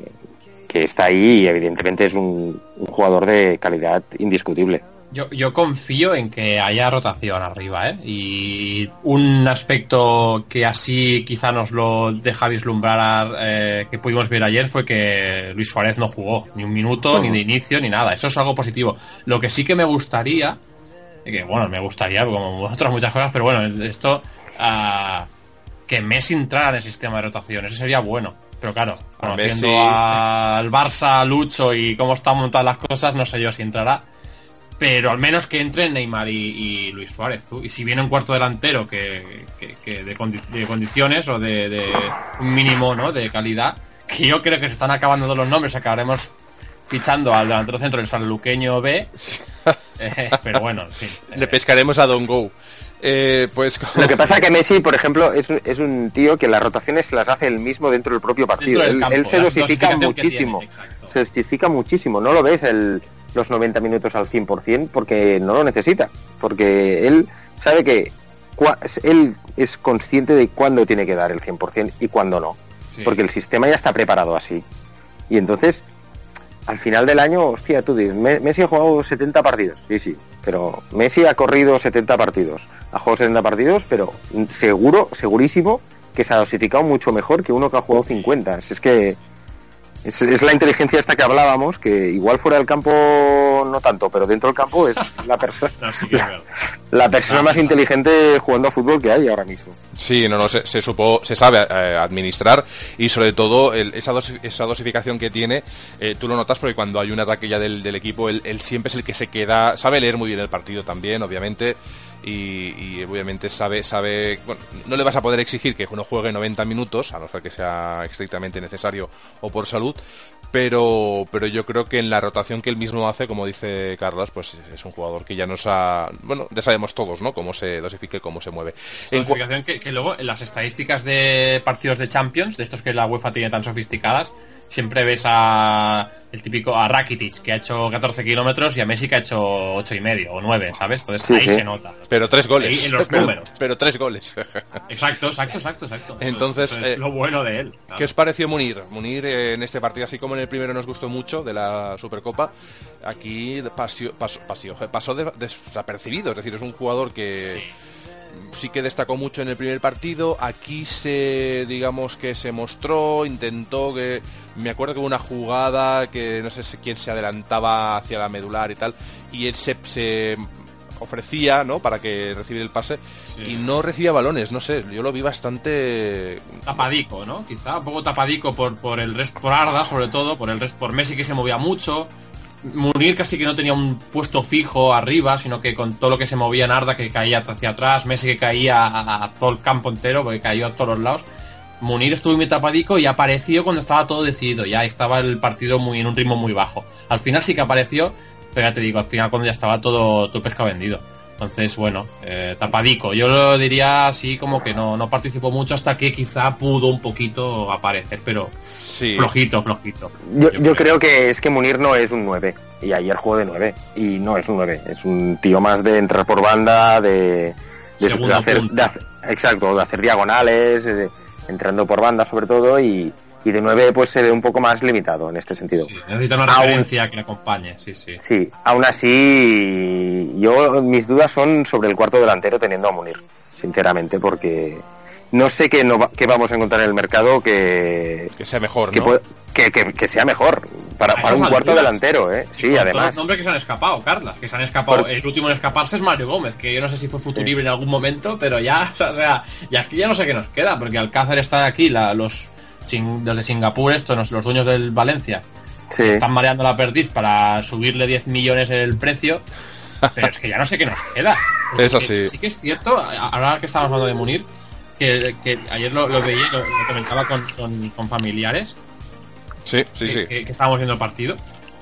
que está ahí y evidentemente es un jugador de calidad indiscutible. Yo, yo confío en que haya rotación arriba, ¿eh? Y un aspecto que así quizá nos lo deja vislumbrar eh, que pudimos ver ayer fue que Luis Suárez no jugó ni un minuto, ni de inicio, ni nada. Eso es algo positivo. Lo que sí que me gustaría, que bueno, me gustaría, como otras muchas cosas, pero bueno, esto, uh, que Messi entrara en el sistema de rotación, eso sería bueno. Pero claro, conociendo al Barça, Lucho y cómo están montadas las cosas, no sé yo si entrará pero al menos que entre Neymar y, Luis Suárez. Y si viene un cuarto delantero que, de, condiciones o de, un mínimo ¿no? de calidad, que yo creo que se están acabando todos los nombres, acabaremos fichando al delantero centro del sanluqueño B. <laughs> Eh, pero bueno, Le pescaremos a Don Go. Eh, pues Lo que pasa es que Messi, por ejemplo, es, es un tío que las rotaciones las hace él mismo dentro del propio partido. él, se dosifica muchísimo. Se dosifica muchísimo. No lo ves el los 90 minutos al 100% porque no lo necesita, porque él sabe que él es consciente de cuándo tiene que dar el 100% y cuándo no, porque el sistema ya está preparado así. Y entonces, al final del año, hostia, tú dices, Messi ha jugado 70 partidos, sí, sí, pero Messi ha corrido 70 partidos, ha jugado 70 partidos, pero seguro, segurísimo que se ha dosificado mucho mejor que uno que ha jugado 50. Es que es, la inteligencia esta que hablábamos, que igual fuera del campo no tanto, pero dentro del campo es la persona <laughs> la, persona más inteligente jugando a fútbol que hay ahora mismo. Sí, no, no, se, se supo, se sabe eh, administrar y sobre todo esa, esa dosificación que tiene, eh, tú lo notas porque cuando hay una ataque del, del equipo, él, él siempre es el que se queda, sabe leer muy bien el partido también, obviamente y, obviamente sabe, sabe, bueno, no le vas a poder exigir que uno juegue 90 minutos, a no ser que sea estrictamente necesario o por salud, pero, pero yo creo que en la rotación que él mismo hace, como dice Carlos, pues es un jugador que ya nos ha, bueno, ya sabemos todos, ¿no? Cómo se dosifica y cómo se mueve. En que, que luego en las estadísticas de partidos de Champions, de estos que la UEFA tiene tan sofisticadas, siempre ves a el típico a Rakitic que ha hecho 14 kilómetros y a Messi que ha hecho 8 y medio o 9, ¿sabes? Entonces ahí se nota. Pero tres goles. Ahí en los números. Pero tres goles. <laughs> Exacto, exacto, exacto, exacto. Entonces, es eh, lo bueno de él. ¿Qué os pareció Munir? Munir eh, en este partido, así como en el primero nos gustó mucho de la Supercopa, aquí pasó, pasó desapercibido. Es decir, es un jugador que sí que destacó mucho en el primer partido. Aquí se, digamos que se mostró, intentó que. Me acuerdo que hubo una jugada que no sé quién se adelantaba hacia la medular y tal, y él se, se ofrecía, ¿no? Para que recibiera el pase y no recibía balones, no sé, yo lo vi bastante tapadico, ¿no? Quizá un poco tapadico por por el resto por Arda sobre todo, por el resto por Messi que se movía mucho, Munir casi que no tenía un puesto fijo arriba, sino que con todo lo que se movía en Arda, que caía hacia atrás, Messi que caía a, todo el campo entero, porque cayó a todos los lados. Munir estuvo muy tapadico y apareció cuando estaba todo decidido, ya estaba el partido muy en un ritmo muy bajo. Al final sí que apareció, pero ya te digo, al final cuando ya estaba todo, todo pesca vendido. Entonces, bueno, eh, tapadico. Yo lo diría así como que no, no participó mucho hasta que quizá pudo un poquito aparecer, pero flojito, flojito. Yo, creo. que es que Munir no es un 9. Y ayer jugó de 9. Y no es un 9. Es un tío más de entrar por banda, de, de, hacer, exacto, de hacer diagonales, entrando por banda sobre todo y, y de 9 pues se ve un poco más limitado en este sentido. necesita una referencia que le acompañe, sí, sí. Sí, aún así yo mis dudas son sobre el cuarto delantero teniendo a Munir, sinceramente, porque no sé qué, no, qué vamos a encontrar en el mercado que... Que sea mejor, que, que, sea mejor para, para un cuarto delantero, ¿eh? Sí, además. Los nombres que se han escapado, Carlas, que se han escapado. El último en escaparse es Mario Gómez, que yo no sé si fue futurible en algún momento, pero ya, <laughs> o sea, ya aquí ya no sé qué nos queda, porque Alcázar está aquí, la, los desde Singapur, estos, los dueños del Valencia, están mareando la perdiz para subirle 10 millones el precio. Pero es que ya no sé qué nos queda. Eso sí. Sí que es cierto, ahora que estamos hablando de Munir, que, ayer lo, veía, lo, comentaba con, familiares. Sí, sí, que, sí. Que, estábamos viendo el partido.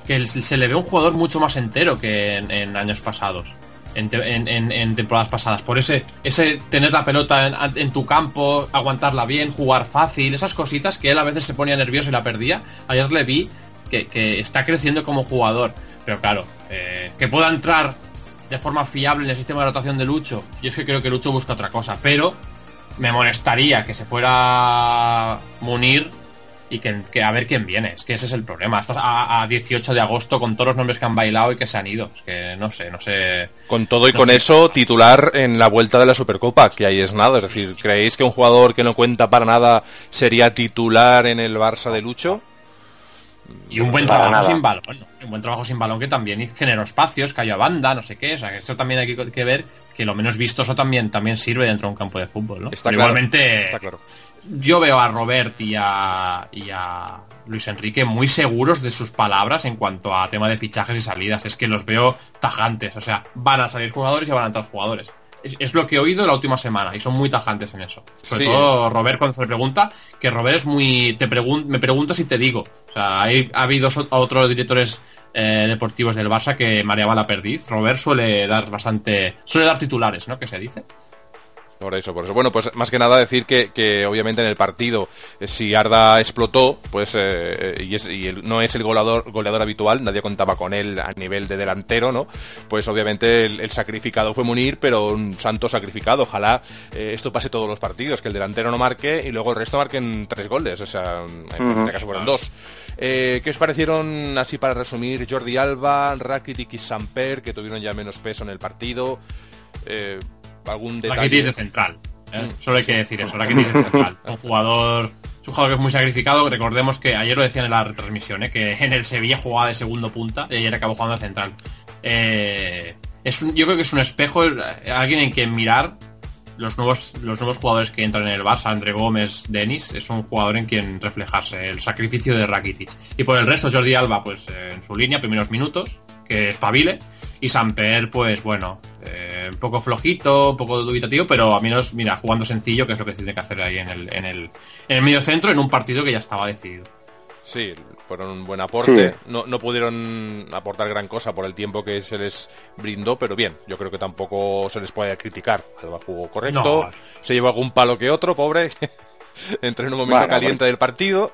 Que se le ve un jugador mucho más entero que en años pasados en, temporadas pasadas. Por ese, ese tener la pelota en, tu campo, aguantarla bien, jugar fácil, esas cositas que él a veces se ponía nervioso y la perdía. Ayer le vi que, está creciendo como jugador. Pero claro, eh, que pueda entrar de forma fiable en el sistema de rotación de Lucho. Yo es que creo que Lucho busca otra cosa. Pero me molestaría que se fuera Munir y que, a ver quién viene. Es que ese es el problema. Estás a, 18 de agosto con todos los nombres que han bailado y que se han ido. Es que no sé, no sé. Con todo y con eso, titular en la vuelta de la Supercopa, que ahí es nada. Es decir, ¿creéis que un jugador que no cuenta para nada sería titular en el Barça de Lucho? Y un buen trabajo sin balón. Un buen trabajo sin balón que también generó espacios, cayó a banda, no sé qué. O sea, que eso también hay que, ver que lo menos vistoso también, también sirve dentro de un campo de fútbol, ¿no? Está igualmente. Está claro yo veo a Robert y a, y a Luis Enrique muy seguros de sus palabras en cuanto a tema de fichajes y salidas. Es que los veo tajantes. O sea, van a salir jugadores y van a entrar jugadores. Es, lo que he oído la última semana y son muy tajantes en eso. Sobre todo Robert cuando se le pregunta, que Robert es muy... te Me preguntas y te digo. O sea, hay, ha habido otros directores eh, deportivos del Barça que mareaban la perdiz. Robert suele dar bastante... suele dar titulares, ¿no? Que se dice. Por eso, por eso. Bueno, pues más que nada decir que, que obviamente en el partido, eh, si Arda explotó, pues eh, y, es, y no es el goleador, goleador habitual, nadie contaba con él a nivel de delantero, ¿no? Pues obviamente el, sacrificado fue Munir, pero un santo sacrificado. Ojalá eh, esto pase todos los partidos, que el delantero no marque y luego el resto marquen tres goles, o sea, en este caso fueron dos. ¿Qué os parecieron, así para resumir, Jordi Alba, Rakitic y Samper, que tuvieron ya menos peso en el partido? Eh, algún detalle. Rakitic de central. ¿eh? Mm, Solo hay que decir eso, Rakitic de central. <laughs> un jugador, es un jugador que es muy sacrificado. Recordemos que ayer lo decían en la retransmisión, ¿eh? que en el Sevilla jugaba de segundo punta y ayer acabó jugando de central. Eh, es yo creo que es un espejo, es alguien en quien mirar los nuevos, los nuevos jugadores que entran en el Barça, André Gómez, Denis, es un jugador en quien reflejarse, el sacrificio de Rakitic. Y por el resto, Jordi Alba, pues en su línea, primeros minutos, que espabile. Y Samper, pues bueno, eh, un poco flojito, un poco dubitativo, pero a menos, mira, jugando sencillo, que es lo que se tiene que hacer ahí en el, en el, en el medio centro, en un partido que ya estaba decidido. Sí, fueron un buen aporte. No, no pudieron aportar gran cosa por el tiempo que se les brindó, pero bien, yo creo que tampoco se les puede criticar. Alba jugó correcto, se llevó algún palo que otro, pobre, <laughs> entró en un momento caliente del partido.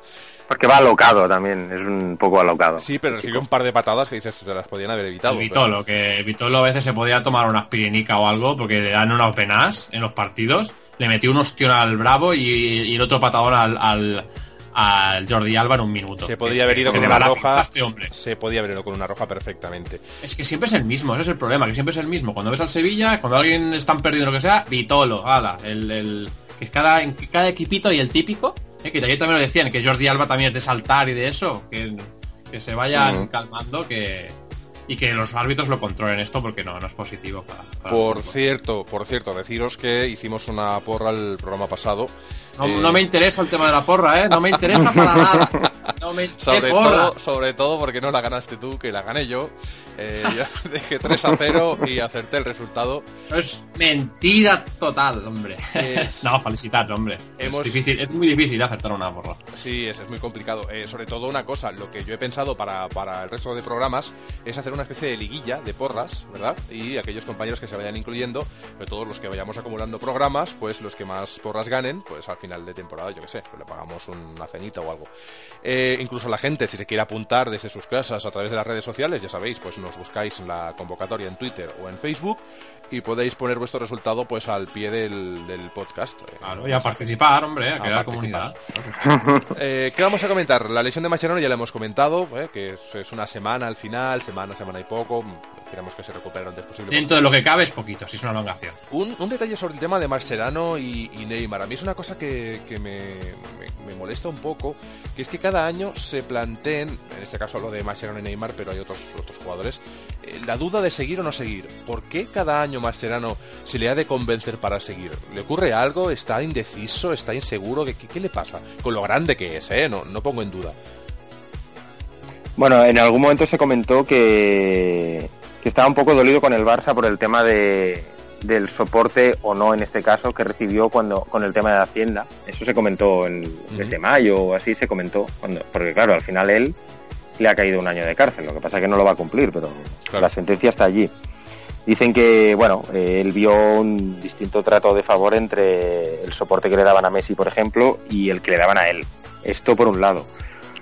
Porque va alocado también, es un poco alocado. Sí, pero recibió un par de patadas que dices se las podían haber evitado. Vitolo, que Vitolo a veces se podía tomar una aspirinica o algo porque le dan unas penas en los partidos. Le metió un ostión al Bravo y, el otro patador al, al, Jordi Alba en un minuto. Se podía haber ido con una roja. Este hombre. Se podía haber ido con una roja perfectamente. Es que siempre es el mismo, ese es el problema, que siempre es el mismo. Cuando ves al Sevilla, cuando alguien están perdiendo lo que sea, Vitolo, ala, el, el que es cada, en cada equipito y el típico eh, que ayer también lo decían, que Jordi Alba también es de saltar y de eso, que, que se vayan calmando, que, y que los árbitros lo controlen esto porque no, no es positivo para, por cierto por cierto deciros que hicimos una porra el programa pasado no, no, me interesa el tema de la porra eh no me interesa para nada <laughs> sobre, todo, sobre todo porque no la ganaste tú, que la gané yo. Eh, <laughs> yo dejé 3 a 0 y acerté el resultado. Eso es mentira total, hombre. <laughs> no, felicitar, hombre. Es, difícil, es muy difícil acertar una porra. Sí, es, es muy complicado. Eh, sobre todo una cosa, lo que yo he pensado para, para el resto de programas es hacer una especie de liguilla de porras, ¿verdad? Y aquellos compañeros que se vayan incluyendo, de todos los que vayamos acumulando programas, pues los que más porras ganen, pues al final de temporada, yo que sé, pues le pagamos una cenita o algo. Eh, incluso la gente, si se quiere apuntar desde sus casas a través de las redes sociales, ya sabéis, pues nos buscáis en la convocatoria en Twitter o en Facebook y podéis poner vuestro resultado pues al pie del, podcast. Claro, y a participar, hombre, a, crear comunidad. <laughs> Eh, ¿Qué vamos a comentar? La lesión de Mascherano ya la hemos comentado, eh, que es, una semana al final, semana, semana y poco. Esperemos que se recupere lo antes posible. Dentro de lo que cabe es poquito, si es una elongación. Un, un detalle sobre el tema de Mascherano y, Neymar. A mí es una cosa que, me, me, molesta un poco, que es que cada año se planteen, en este caso lo de Mascherano y Neymar, pero hay otros, otros jugadores, eh, la duda de seguir o no seguir. ¿Por qué cada año Mascherano se le ha de convencer para seguir? ¿Le ocurre algo? ¿Está indeciso? ¿Está inseguro? ¿Qué, qué, le pasa? Con lo grande que es, ¿eh? No, no pongo en duda. Bueno, en algún momento se comentó que, que estaba un poco dolido con el Barça por el tema de, del soporte o no en este caso que recibió cuando con el tema de la Hacienda. Eso se comentó en, desde mayo o así se comentó, cuando, porque claro, al final él le ha caído un año de cárcel. Lo que pasa es que no lo va a cumplir, pero la sentencia está allí. Dicen que, bueno, eh, él vio un distinto trato de favor entre el soporte que le daban a Messi, por ejemplo, y el que le daban a él. Esto por un lado.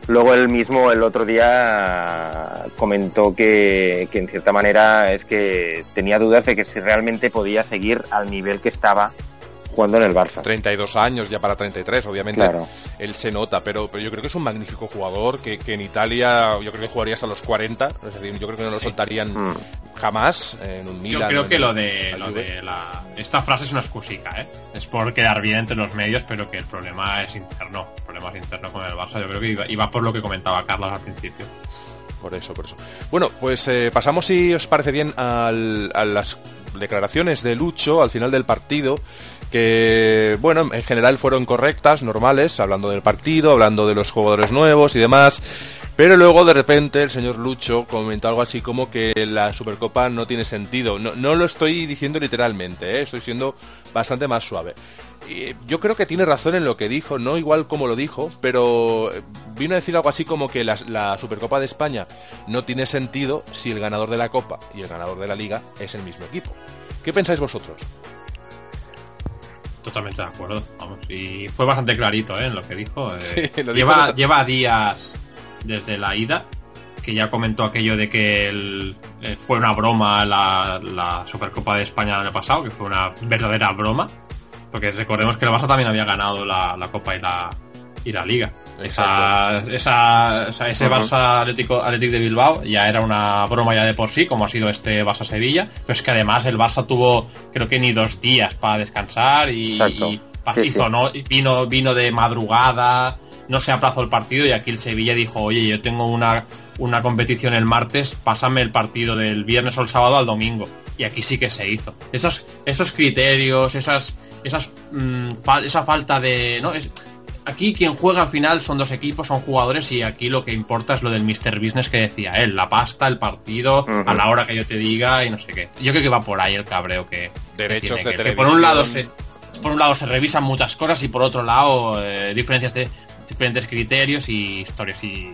Luego él mismo el otro día comentó que, que en cierta manera es que tenía dudas de que si realmente podía seguir al nivel que estaba jugando en el Barça. 32 años, ya para 33, obviamente. Él se nota, pero, pero yo creo que es un magnífico jugador que, que en Italia yo creo que jugaría hasta los 40. Es decir, yo creo que no lo soltarían mm. jamás en un Milan. Yo creo que lo de, lo de la... Esta frase es una excusica, ¿eh? Es por quedar bien entre los medios, pero que el problema es interno. El problema es interno con el Barça. Yo creo que iba, por lo que comentaba Carlos al principio por eso, por eso. Bueno, pues eh, pasamos, si os parece bien, al, a las declaraciones de Lucho al final del partido, que, bueno, en general fueron correctas, normales, hablando del partido, hablando de los jugadores nuevos y demás. Pero luego de repente el señor Lucho comentó algo así como que la Supercopa no tiene sentido. No, no lo estoy diciendo literalmente, ¿eh? estoy siendo bastante más suave. Y yo creo que tiene razón en lo que dijo, no igual como lo dijo, pero vino a decir algo así como que la, la Supercopa de España no tiene sentido si el ganador de la Copa y el ganador de la Liga es el mismo equipo. ¿Qué pensáis vosotros? Totalmente de acuerdo, vamos. Y fue bastante clarito ¿eh? en lo que dijo. Eh. lleva, lleva días desde la ida que ya comentó aquello de que eh, fue una broma la, la, Supercopa de España el año pasado, que fue una verdadera broma. Porque recordemos que el Barça también había ganado la, la Copa y la, y la Liga. Esa, esa, ese Barça Atlético, Atlético de Bilbao ya era una broma ya de por sí, como ha sido este Barça Sevilla, pero es que además el Barça tuvo creo que ni dos días para descansar y, ¿no? vino, vino de madrugada, no se aplazó el partido y aquí el Sevilla dijo, oye, yo tengo una, una competición el martes, pásame el partido del viernes o el sábado al domingo. Y aquí sí que se hizo. Esos, esos criterios, esas, esas, mm, esa falta de, ¿no? Es, aquí quien juega al final son dos equipos, son jugadores y aquí lo que importa es lo del Mr. Business que decía él, la pasta, el partido, a la hora que yo te diga y no sé qué. Yo creo que va por ahí el cabreo que, Derechos que, que por un lado se por un lado se revisan muchas cosas y por otro lado eh, diferencias de diferentes criterios y historias y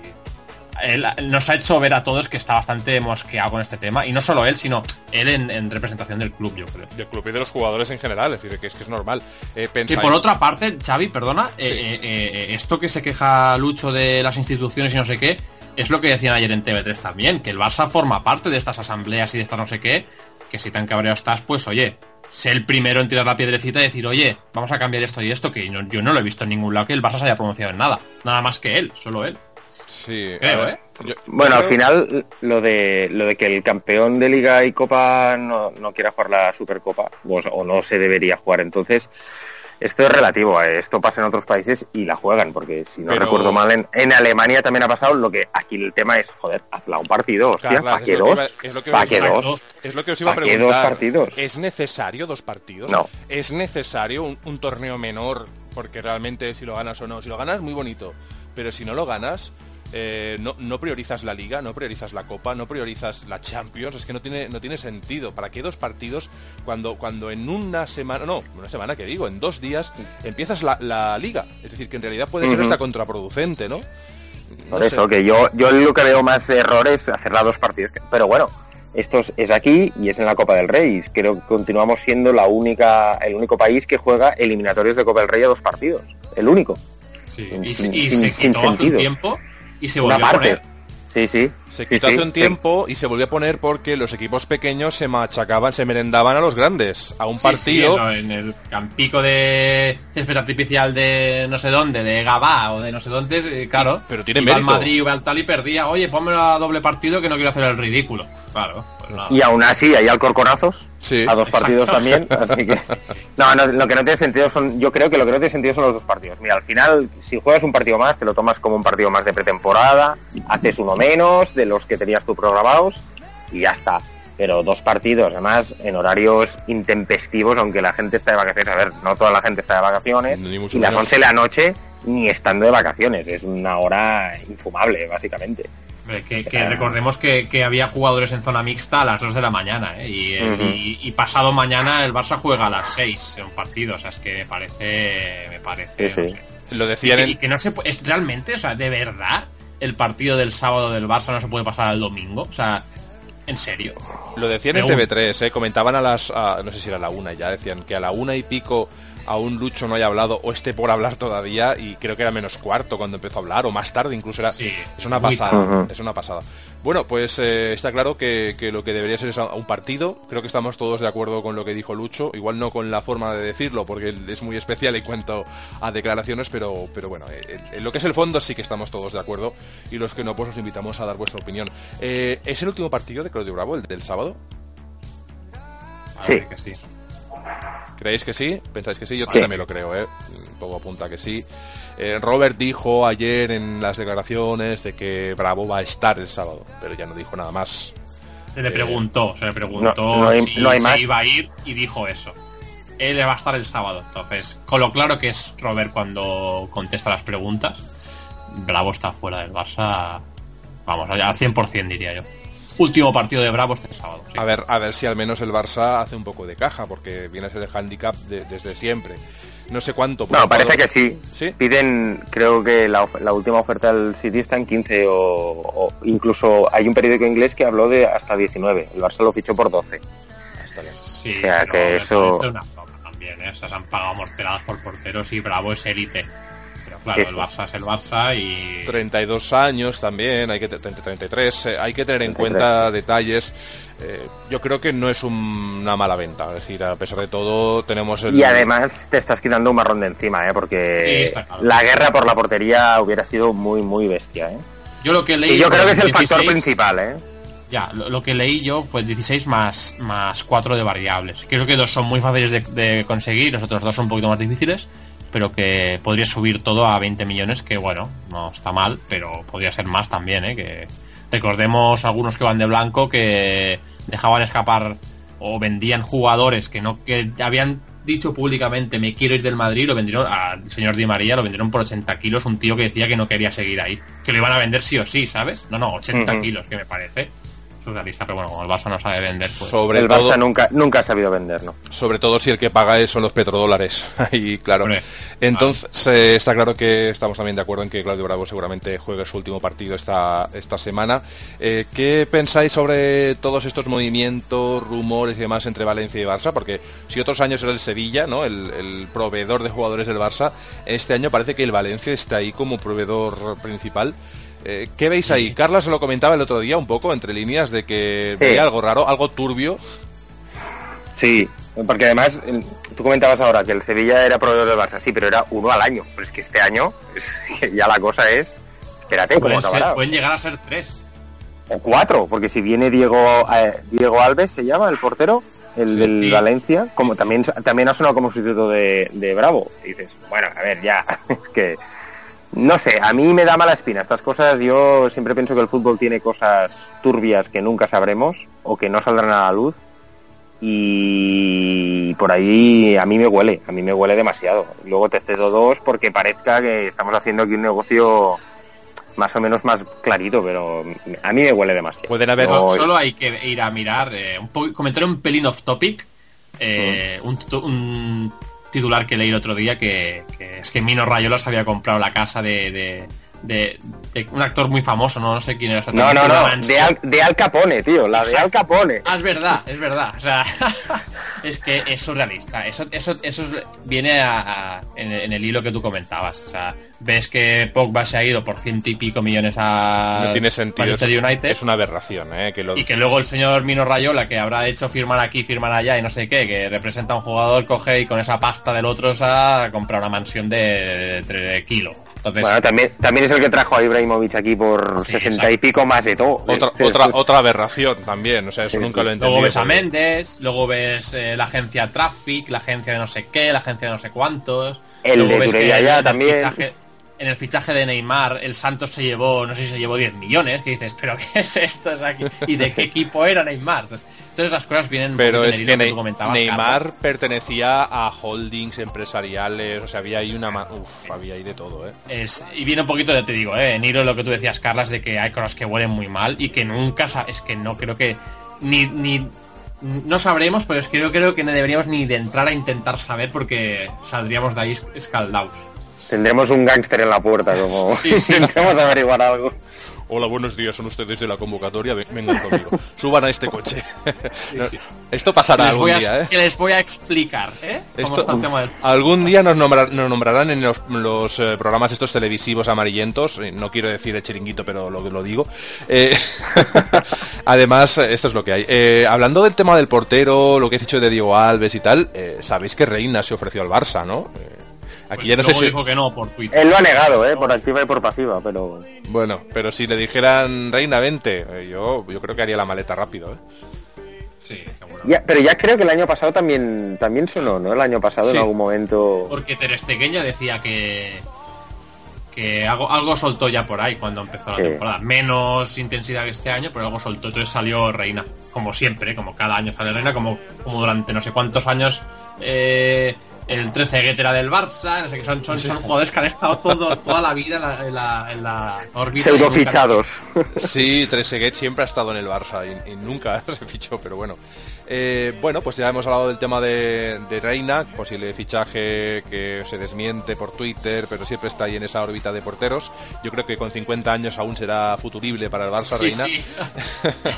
él nos ha hecho ver a todos que está bastante mosqueado con este tema. Y no solo él, sino él en, representación del club, yo creo. Del club y de los jugadores en general, es decir, que es que es normal. Eh, que por otra parte, Xavi, perdona, eh, eh, esto que se queja Lucho de las instituciones y no sé qué, es lo que decían ayer en TV3 también, que el Barça forma parte de estas asambleas y de estas no sé qué, que si tan cabreado estás, pues oye, sé el primero en tirar la piedrecita y decir, oye, vamos a cambiar esto y esto, que yo no lo he visto en ningún lado que el Barça se haya pronunciado en nada. Nada más que él, solo él. Sí, ¿eh? bueno, al final lo de lo de que el campeón de Liga y Copa no, no quiera jugar la Supercopa pues, o no se debería jugar, entonces esto es relativo, esto pasa en otros países y la juegan, porque si no recuerdo mal, en, en, Alemania también ha pasado lo que aquí el tema es, joder, hazla un partido, hostia, ¿para qué dos? ¿Para qué dos? Es lo que os iba a preguntar. dos partidos? ¿Es necesario dos partidos? No. ¿Es necesario un, un torneo menor? Porque realmente si lo ganas o no, si lo ganas, muy bonito pero si no lo ganas, eh, no, no, priorizas la liga, no priorizas la copa, no priorizas la Champions, es que no tiene, no tiene sentido. ¿Para qué dos partidos cuando, cuando en una semana, no, una semana que digo, en dos días empiezas la, la liga? Es decir, que en realidad puede ser hasta contraproducente, ¿no? Por eso, que yo, yo lo que veo más error es hacerla dos partidos. Pero bueno, esto es aquí y es en la Copa del Rey. Creo que continuamos siendo la única, el único país que juega eliminatorios de Copa del Rey a dos partidos. El único. Sí, y, se quitó hace un tiempo y se volvió a poner. Sí, sí. Se quitó hace un tiempo y se volvió a poner porque los equipos pequeños se machacaban, se merendaban a los grandes. A un partido. en el campico de césped artificial de no sé dónde, de Gabá o de no sé dónde, eh, claro. Pero tiene iba al Madrid, iba al tal y perdía. Oye, ponme a doble partido que no quiero hacer el ridículo. Claro. Y aún así, hay alcorconazos. Sí, a dos partidos también, así que <laughs> no, no, lo que no tiene sentido son, yo creo que lo que no tiene sentido son los dos partidos. Mira, al final, si juegas un partido más, te lo tomas como un partido más de pretemporada, haces uno menos de los que tenías tú programados y ya está. Pero dos partidos, además, en horarios intempestivos, aunque la gente está de vacaciones. A ver, no toda la gente está de vacaciones. y las 11 de la noche, ni estando de vacaciones. Es una hora infumable, básicamente. Que, recordemos que, había jugadores en zona mixta a las 2 de la mañana, ¿eh? y, pasado mañana el Barça juega a las 6 en un partido, o sea, es que me parece, me parece, Lo decían y, que, no se es realmente, o sea, de verdad, el partido del sábado del Barça no se puede pasar al domingo, o sea, en serio. Lo decían en TV3, ¿eh? comentaban a las, no sé si era la una ya, decían que a la una y pico aún Lucho no haya hablado o esté por hablar todavía y creo que era menos cuarto cuando empezó a hablar o más tarde incluso era es una pasada es una pasada. Bueno pues eh, está claro que, lo que debería ser es un partido creo que estamos todos de acuerdo con lo que dijo Lucho igual no con la forma de decirlo porque es muy especial en cuanto a declaraciones pero pero bueno eh, en, lo que es el fondo sí que estamos todos de acuerdo y los que no pues os invitamos a dar vuestra opinión. Eh, es el último partido de Claudio Bravo el del sábado sí. Que sí ¿Creéis que sí? ¿Pensáis que sí? Yo también lo creo, ¿eh? Todo apunta que sí. Eh, Robert dijo ayer en las declaraciones de que Bravo va a estar el sábado, pero ya no dijo nada más. Se le eh, preguntó, se le preguntó si se iba a ir y dijo eso. Él va a estar el sábado, entonces, con lo claro que es Robert cuando contesta las preguntas, Bravo está fuera del Barça, vamos, al 100% diría yo último partido de Bravo este sábado. A ver, a ver si al menos el Barça hace un poco de caja, porque viene a ser el handicap desde siempre. No sé cuánto. No, parece que sí. Piden, creo que la, última oferta del City está en 15 o, incluso hay un periódico inglés que habló de hasta 19. El Barça lo fichó por 12. Sí, o sea que eso... también, ¿eh? se han pagado morteradas por porteros y Bravo es élite. Claro, el Barça es el Barça y... 32 años también, hay que 33, eh, hay que tener en cuenta detalles. Eh, yo creo que no es una mala venta, es decir, a pesar de todo tenemos el... Y además te estás quitando un marrón de encima, ¿eh? porque la guerra por la portería hubiera sido muy, muy bestia. ¿eh? Yo lo que leí... yo creo que es el factor principal, ¿eh? Ya, lo, que leí yo fue 16 más, más 4 de variables. Creo que dos son muy fáciles de, de conseguir, los otros dos son un poquito más difíciles pero que podría subir todo a 20 millones, que bueno, no está mal, pero podría ser más también, ¿eh? Que recordemos algunos que van de blanco que dejaban escapar o vendían jugadores que no que habían dicho públicamente me quiero ir del Madrid, lo vendieron al señor Di María, lo vendieron por 80 kilos, un tío que decía que no quería seguir ahí, que lo iban a vender sí o sí, ¿sabes? No, no, 80 kilos, que me parece surrealista, pero bueno, como el Barça no sabe vender, pues... Sobre el Barça nunca, nunca ha sabido vender, ¿no? Sobre todo si el que paga son los petrodólares. <laughs> y claro. Entonces, eh, está claro que estamos también de acuerdo en que Claudio Bravo seguramente juegue su último partido esta, esta semana. Eh, ¿Qué pensáis sobre todos estos movimientos, rumores y demás entre Valencia y Barça? Porque si otros años era el Sevilla, ¿no? El, el proveedor de jugadores del Barça, este año parece que el Valencia está ahí como proveedor principal. Eh, ¿Qué veis ahí? Carla se lo comentaba el otro día un poco, entre líneas, de que veía algo raro, algo turbio. Sí, porque además, tú comentabas ahora que el Sevilla era proveedor del Barça, sí, pero era uno al año. Pero es que este año ya la cosa es... Espérate, ¿cómo Pueden llegar a ser tres. O cuatro, porque si viene Diego, eh, Diego Alves, se llama, el portero, el del Valencia, como también también ha sonado como sustituto de, de Bravo. Y dices, bueno, a ver, ya, <laughs> es que no sé, a mí me da mala espina estas cosas. Yo siempre pienso que el fútbol tiene cosas turbias que nunca sabremos o que no saldrán a la luz. y por ahí a mí me huele, a mí me huele demasiado. Luego te cedo dos porque parezca que estamos haciendo aquí un negocio más o menos más clarito, pero a mí me huele demasiado. Pueden haber, solo hay que ir a mirar, eh, un comentar un pelín off topic, eh, un, un, titular que leí el otro día que, es que Mino Rayola había comprado la casa de, un actor muy famoso, no, no sé quién era No, no, no, de Al, de Al, Capone, tío, la de Al Capone. Ah, es verdad, es verdad. O sea, <laughs> es que es surrealista. Eso, eso, eso viene a, en, el hilo que tú comentabas. O sea, ves que Pogba se ha ido por ciento y pico millones a no tiene sentido. Manchester United. Es una aberración, ¿eh? Que Y que luego el señor Mino Rayola, que habrá hecho firmar aquí, firmar allá y no sé qué, que representa a un jugador, coge y con esa pasta del otro se ha comprado una mansión de, de, bueno, también, también es el que trajo a Ibrahimovic aquí por sesenta y pico más de todo. Otra, otra, otra aberración también, o sea, eso nunca lo he entendido. Luego ves a Méndez, luego ves eh, la agencia Traffic, la agencia de no sé qué, la agencia de no sé cuántos. El de Turella también. En el fichaje de Neymar, el Santos se llevó, no sé si se llevó 10 millones, que dices, pero ¿qué es esto? ¿Y de qué equipo era Neymar? Entonces, entonces las cosas vienen pero es que, Neymar pertenecía a holdings empresariales o sea había ahí una uf, había ahí de todo eh es, y viene un poquito de te digo eh Niro lo que tú decías Carlas de que hay cosas que huelen muy mal y que nunca es que no creo que ni, ni no sabremos pero es que yo creo que no deberíamos ni de entrar a intentar saber porque saldríamos de ahí escaldados tendremos un gángster en la puerta como <laughs> sí, <laughs> sí. averiguar algo Hola, buenos días, son ustedes de la convocatoria, vengan conmigo. Suban a este coche. <laughs> Esto pasará algún día, ¿eh? Que les voy a explicar, ¿eh? Algún día nos, nombrarán en los, eh, programas estos televisivos amarillentos, eh, no quiero decir de chiringuito, pero lo, lo digo. Eh, además, esto es lo que hay. hablando del tema del portero, lo que has dicho de Diego Alves y tal, sabéis que Reina se ofreció al Barça, ¿no? Aquí ya no sé si... dijo que no por Twitter. Él lo ha negado, ¿eh? Por activa y por pasiva, pero... Bueno, pero si le dijeran Reina, vente, eh, yo, yo creo que haría la maleta rápido, ¿eh? Sí, ya, pero ya creo que el año pasado también también sonó, ¿no? El año pasado en algún momento... Porque Ter Stegen ya decía que que algo, algo soltó ya por ahí cuando empezó la temporada. Menos intensidad que este año, pero algo soltó. Entonces salió Reina, como siempre, como cada año sale Reina, como, como durante no sé cuántos años eh, el 13 Guetera del Barça, no sé qué son, son, son jugadores que han estado todo, toda la vida en la, en la, órbita. Pseudo fichados. Sí, Trezeguet siempre ha estado en el Barça y, y nunca <laughs> se fichó, pero bueno. Eh, bueno, pues ya hemos hablado del tema de, Reina, posible fichaje que se desmiente por Twitter, pero siempre está ahí en esa órbita de porteros. Yo creo que con 50 años aún será futurible para el Barça Reina. Sí.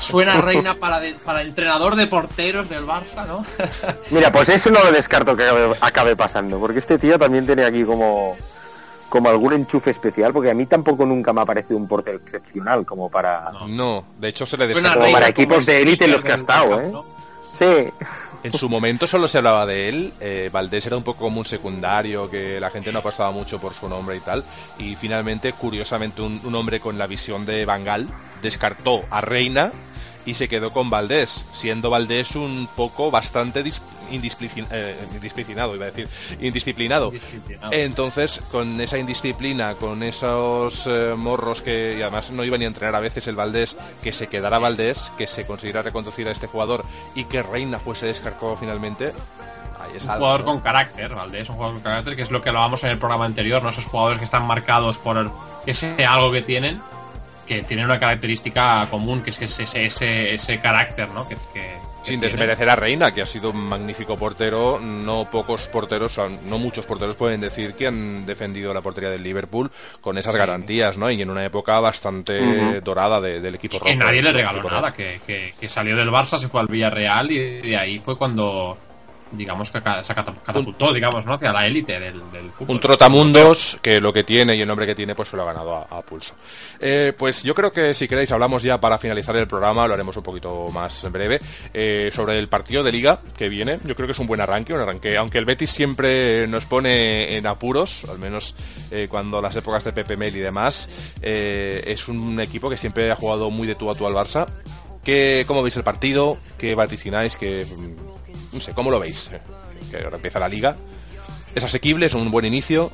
<laughs> Suena Reina para, para entrenador de porteros del Barça, ¿no? <laughs> Mira, pues eso no lo descarto que acabe pasando, porque este tío también tiene aquí como como algún enchufe especial, porque a mí tampoco nunca me ha parecido un portero excepcional como para... No, de hecho se le descartó. Como para equipos de élite en los que ha estado, ¿eh? Sí. En su momento solo se hablaba de él. Eh, Valdés era un poco como un secundario, que la gente no pasaba mucho por su nombre y tal. Y finalmente, curiosamente, un, hombre con la visión de Bangal descartó a Reina y se quedó con Valdés, siendo Valdés un poco bastante eh, indisciplinado, iba a decir, indisciplinado. Entonces, con esa indisciplina, con esos eh, morros que y además no iba ni a entrenar a veces el Valdés, que se quedara Valdés, que se consiguiera reconducir a este jugador y que Reina fuese descargado finalmente, es un jugador con carácter, Valdés, un jugador con carácter, que es lo que hablábamos en el programa anterior, ¿no? Esos jugadores que están marcados por ese algo que tienen que tiene una característica común, que es que ese, ese, ese carácter, ¿no? Que, Sin desmerecer a Reina, que ha sido un magnífico portero, no pocos porteros, no muchos porteros pueden decir que han defendido la portería del Liverpool con esas garantías, ¿no? Y en una época bastante dorada del equipo rojo. Que nadie le regaló nada, que, que, que, salió del Barça, se fue al Villarreal y de ahí fue cuando digamos que se catapultó, digamos, ¿no? Hacia la élite del, fútbol. Un trotamundos que lo que tiene y el nombre que tiene, pues se lo ha ganado a, pulso. Eh, pues yo creo que si queréis hablamos ya para finalizar el programa, lo haremos un poquito más breve, eh, sobre el partido de liga que viene. Yo creo que es un buen arranque, un arranque, aunque el Betis siempre nos pone en apuros, al menos eh, cuando las épocas de Pepe Mel y demás, es un equipo que siempre ha jugado muy de tú a tú al Barça. ¿Qué, ¿Cómo veis el partido? ¿Qué vaticináis? ¿Qué, no sé, ¿cómo lo veis? Que ahora empieza la liga. ¿Es asequible? ¿Es un buen inicio?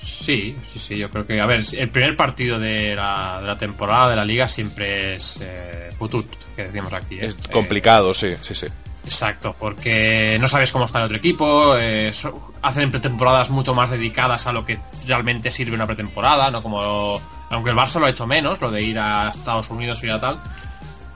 Sí, sí, sí, yo creo que, a ver, el primer partido de la, de la temporada de la liga siempre es eh, putut, que decimos aquí. ¿eh? Es complicado, sí, sí, sí. Exacto, porque no sabes cómo está el otro equipo, eh, so- hacen pretemporadas mucho más dedicadas a lo que realmente sirve una pretemporada, no como aunque el Barça lo ha hecho menos, lo de ir a Estados Unidos y a tal.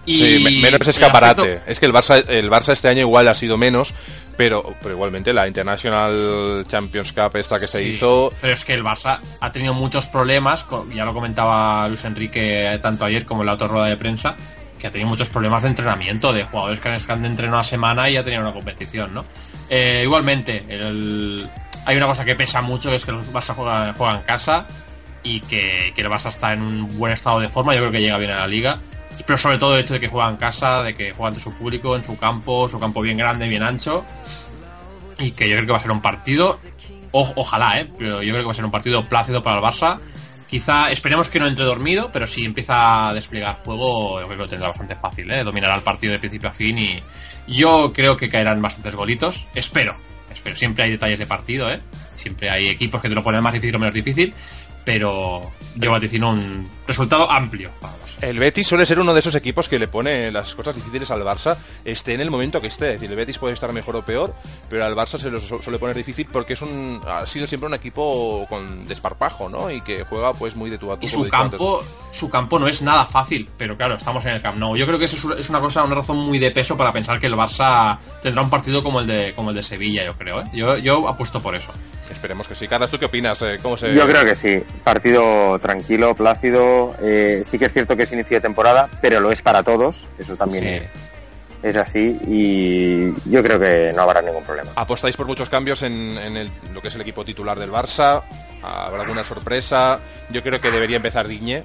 Y Sí, me- menos escaparate. aspecto- Es que el Barça, el Barça este año igual ha sido menos, pero, pero igualmente la International Champions Cup esta que se Sí, hizo, Pero es que el Barça ha tenido muchos problemas, ya lo comentaba Luis Enrique tanto ayer como en la otra rueda de prensa, que ha tenido muchos problemas de entrenamiento, de jugadores que han que han entrenado una semana y ya tenían una competición, ¿no? Eh, igualmente, el- hay una cosa que pesa mucho, que es que el Barça juega, juega en casa y que, que el Barça está en un buen estado de forma, yo creo que llega bien a la liga. Pero sobre todo el hecho de que juega en casa, de que juega ante su público, en su campo, su campo bien grande, bien ancho y que yo creo que va a ser un partido, ojalá, ¿eh? pero yo creo que va a ser un partido plácido para el Barça. Quizá esperemos que no entre dormido, pero si empieza a desplegar juego, creo que lo tendrá bastante fácil, ¿eh? dominará el partido de principio a fin y yo creo que caerán bastantes golitos. Espero, espero. Siempre hay detalles de partido, ¿eh? siempre hay equipos que te lo ponen más difícil o menos difícil, pero yo vaticino un resultado amplio el Betis suele ser uno de esos equipos que le pone las cosas difíciles al Barça, esté en el momento que esté. Es decir, el Betis puede estar mejor o peor, pero al Barça se lo su- suele poner difícil porque es un, ha sido siempre un equipo con desparpajo, ¿no? Y que juega pues muy de tu a tu. Y su antes. campo, su campo no es nada fácil, pero claro, estamos en el Camp Nou. Yo creo que eso es- es una cosa, una razón muy de peso para pensar que el Barça tendrá un partido como el de, como el de Sevilla, yo creo. ¿eh? Yo, yo apuesto por eso. Esperemos que sí. Carlos, ¿tú qué opinas? Eh, ¿Cómo se... Yo creo que sí. Partido tranquilo, plácido. eh, sí que es cierto que es inicio de temporada, pero lo es para todos. Eso también Sí. es, es así. Y yo creo que no habrá ningún problema. ¿Apostáis por muchos cambios en, en el- lo que es el equipo titular del Barça? ¿Habrá alguna sorpresa? Yo creo que debería empezar Diñe.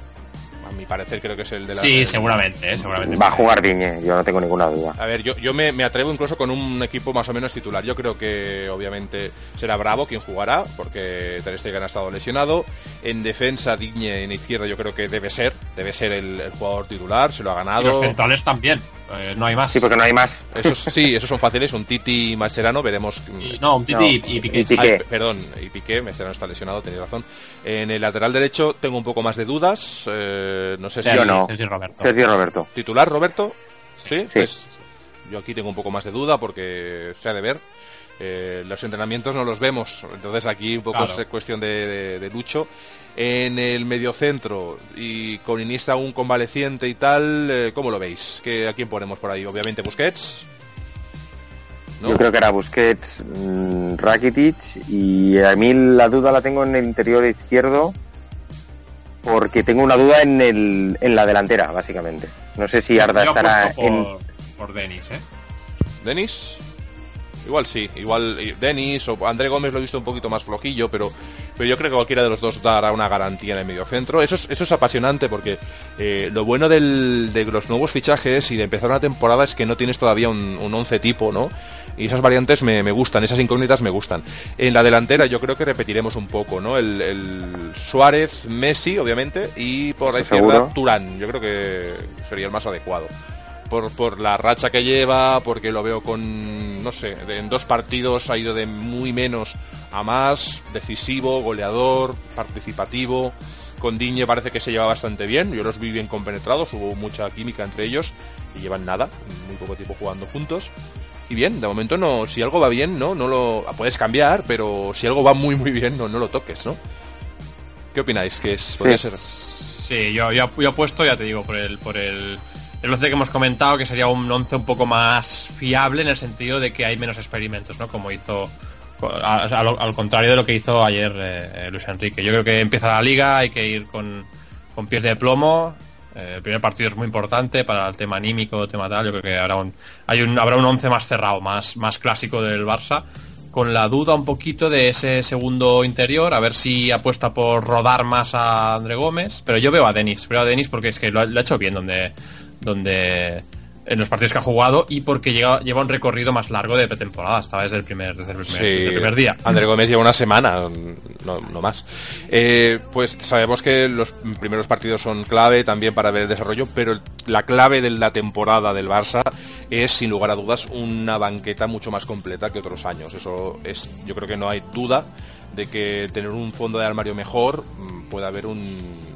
A mi parecer creo que es el de la... Sí, seguramente, ¿eh? seguramente. Va a jugar Diñe, yo no tengo ninguna duda. A ver, yo, yo me, me atrevo incluso con un equipo más o menos titular. Yo creo que obviamente será Bravo quien jugará, porque Ter Stegen ha estado lesionado. En defensa, Digne en izquierda yo creo que debe ser, debe ser el, el jugador titular, se lo ha Y los ganado. centrales también, eh, no hay más. Sí, porque no hay más. Esos, sí, esos son fáciles, un Titi y Mascherano, veremos. Y- no, un Titi No, y, y Piqué. y Piqué. Ay, perdón, y Piqué, Mascherano está lesionado, tenéis razón. En el lateral derecho tengo un poco más de dudas, eh, no sé si... Yo no. Sergio Roberto. Sergio Roberto. ¿Titular, Roberto? ¿Sí? Sí. Pues yo aquí tengo un poco más de duda porque se ha de ver. Eh, los entrenamientos no los vemos, entonces aquí un poco Claro. es cuestión de, de- de Lucho. En el mediocentro y con Iniesta un convaleciente y tal, eh, ¿cómo lo veis? ¿Qué, ¿A quién ponemos por ahí? Obviamente Busquets. ¿no? Yo creo que era Busquets, mm, Rakitic y a mí la duda la tengo en el interior izquierdo porque tengo una duda en, el, en la delantera, básicamente. No sé si Arda Yo estará apuesto en... por, por Denis, ¿eh? ¿Denis? Igual sí, igual eh, Denis o André Gómez lo he visto un poquito más flojillo, pero, pero yo creo que cualquiera de los dos dará una garantía en el mediocentro. Eso es, eso es apasionante porque eh, lo bueno del- de los nuevos fichajes y de empezar una temporada es que no tienes todavía un, un 11 tipo, ¿no? Y esas variantes me, me gustan, esas incógnitas me gustan. En la delantera yo creo que repetiremos un poco, ¿no? El, el Suárez, Messi, obviamente, y por la izquierda seguro. Turán. Yo creo que sería el más adecuado por, por la racha que lleva, porque lo veo con, no sé, en dos partidos ha ido de muy menos a más, decisivo, goleador, participativo. Con Diñe parece que se lleva bastante bien, yo los vi bien compenetrados, hubo mucha química entre ellos y llevan nada, muy poco tiempo jugando juntos. Y bien, de momento no, si algo va bien, no, no lo puedes cambiar, pero si algo va muy muy bien, no, no lo toques, ¿no? ¿Qué opináis? Que es, podría ser Sí, yo, yo, yo apuesto, ya te digo, por el, por el, el 11 que hemos comentado, que sería un 11 un poco más fiable en el sentido de que hay menos experimentos, ¿no? Como hizo, a- lo- al contrario de lo que hizo ayer eh, eh, Luis Enrique. Yo creo que empieza la liga, hay que ir con, con pies de plomo. Eh, el primer partido es muy importante para el tema anímico, tema tal. Yo creo que habrá un, hay un, habrá un 11 más cerrado, más, más clásico del Barça con la duda un poquito de ese segundo interior, a ver si apuesta por rodar más a André Gómez, pero yo veo a Denis, veo a Denis porque es que lo lo ha hecho bien donde, donde en los partidos que ha jugado y porque lleva, lleva un recorrido más largo de pretemporada, estaba desde el primer, desde el primer, desde el primer día. André Gómez lleva una semana, no, no más. Eh, pues sabemos que los primeros partidos son clave también para ver el desarrollo, pero la clave de la temporada del Barça es, sin lugar a dudas, una banqueta mucho más completa que otros años. Eso es, yo creo que no hay duda. de que tener un fondo de armario mejor mm, puede haber un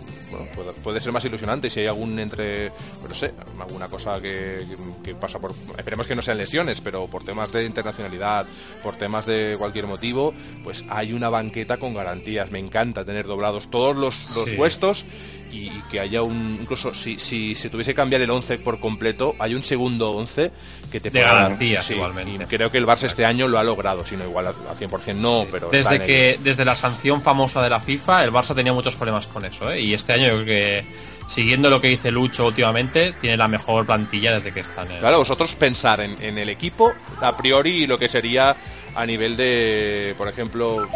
puede, puede, ser más ilusionante si hay algún entre, no sé, alguna cosa que, que, pasa por, esperemos que no sean lesiones, pero por temas de internacionalidad, por temas de cualquier motivo, pues hay una banqueta con garantías. Me encanta tener doblados todos los, los sí. puestos y, y, que haya un, incluso si, si se tuviese que cambiar el 11 por completo, hay un segundo 11 que te de garantías sí, igualmente. Y creo que el Barça este año lo ha logrado, si no igual al 100% no, sí. pero desde que desde la sanción famosa de la FIFA, el Barça tenía muchos problemas con eso, ¿eh? y este año yo creo que siguiendo lo que dice Lucho últimamente, tiene la mejor plantilla desde que está en el... Claro, vosotros pensar en, en el equipo, a priori lo que sería a nivel de, por ejemplo,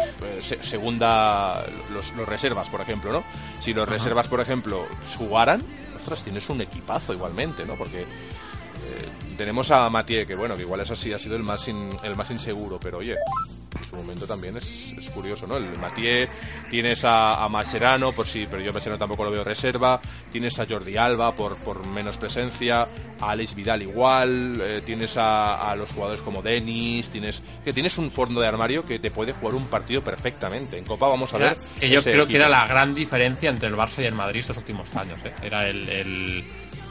segunda, los, los, reservas, por ejemplo, ¿no? Si los Ajá. reservas, por ejemplo, jugaran, ostras, tienes un equipazo igualmente, ¿no? Porque eh, tenemos a Mathieu, que bueno, que igual es así, ha sido el más, in, el más inseguro, pero oye, su momento también es, es curioso, ¿no? El Mathieu, tienes a, a Mascherano, por si, pero yo Mascherano tampoco lo veo reserva, tienes a Jordi Alba por, por menos presencia, a Alex Vidal igual, eh, tienes a, a, los jugadores como Denis, tienes que tienes un fondo de armario que te puede jugar un partido perfectamente. En Copa vamos a era, ver. Que yo creo equipo. que era la gran diferencia entre el Barça y el Madrid estos últimos años, ¿eh? Era el, el,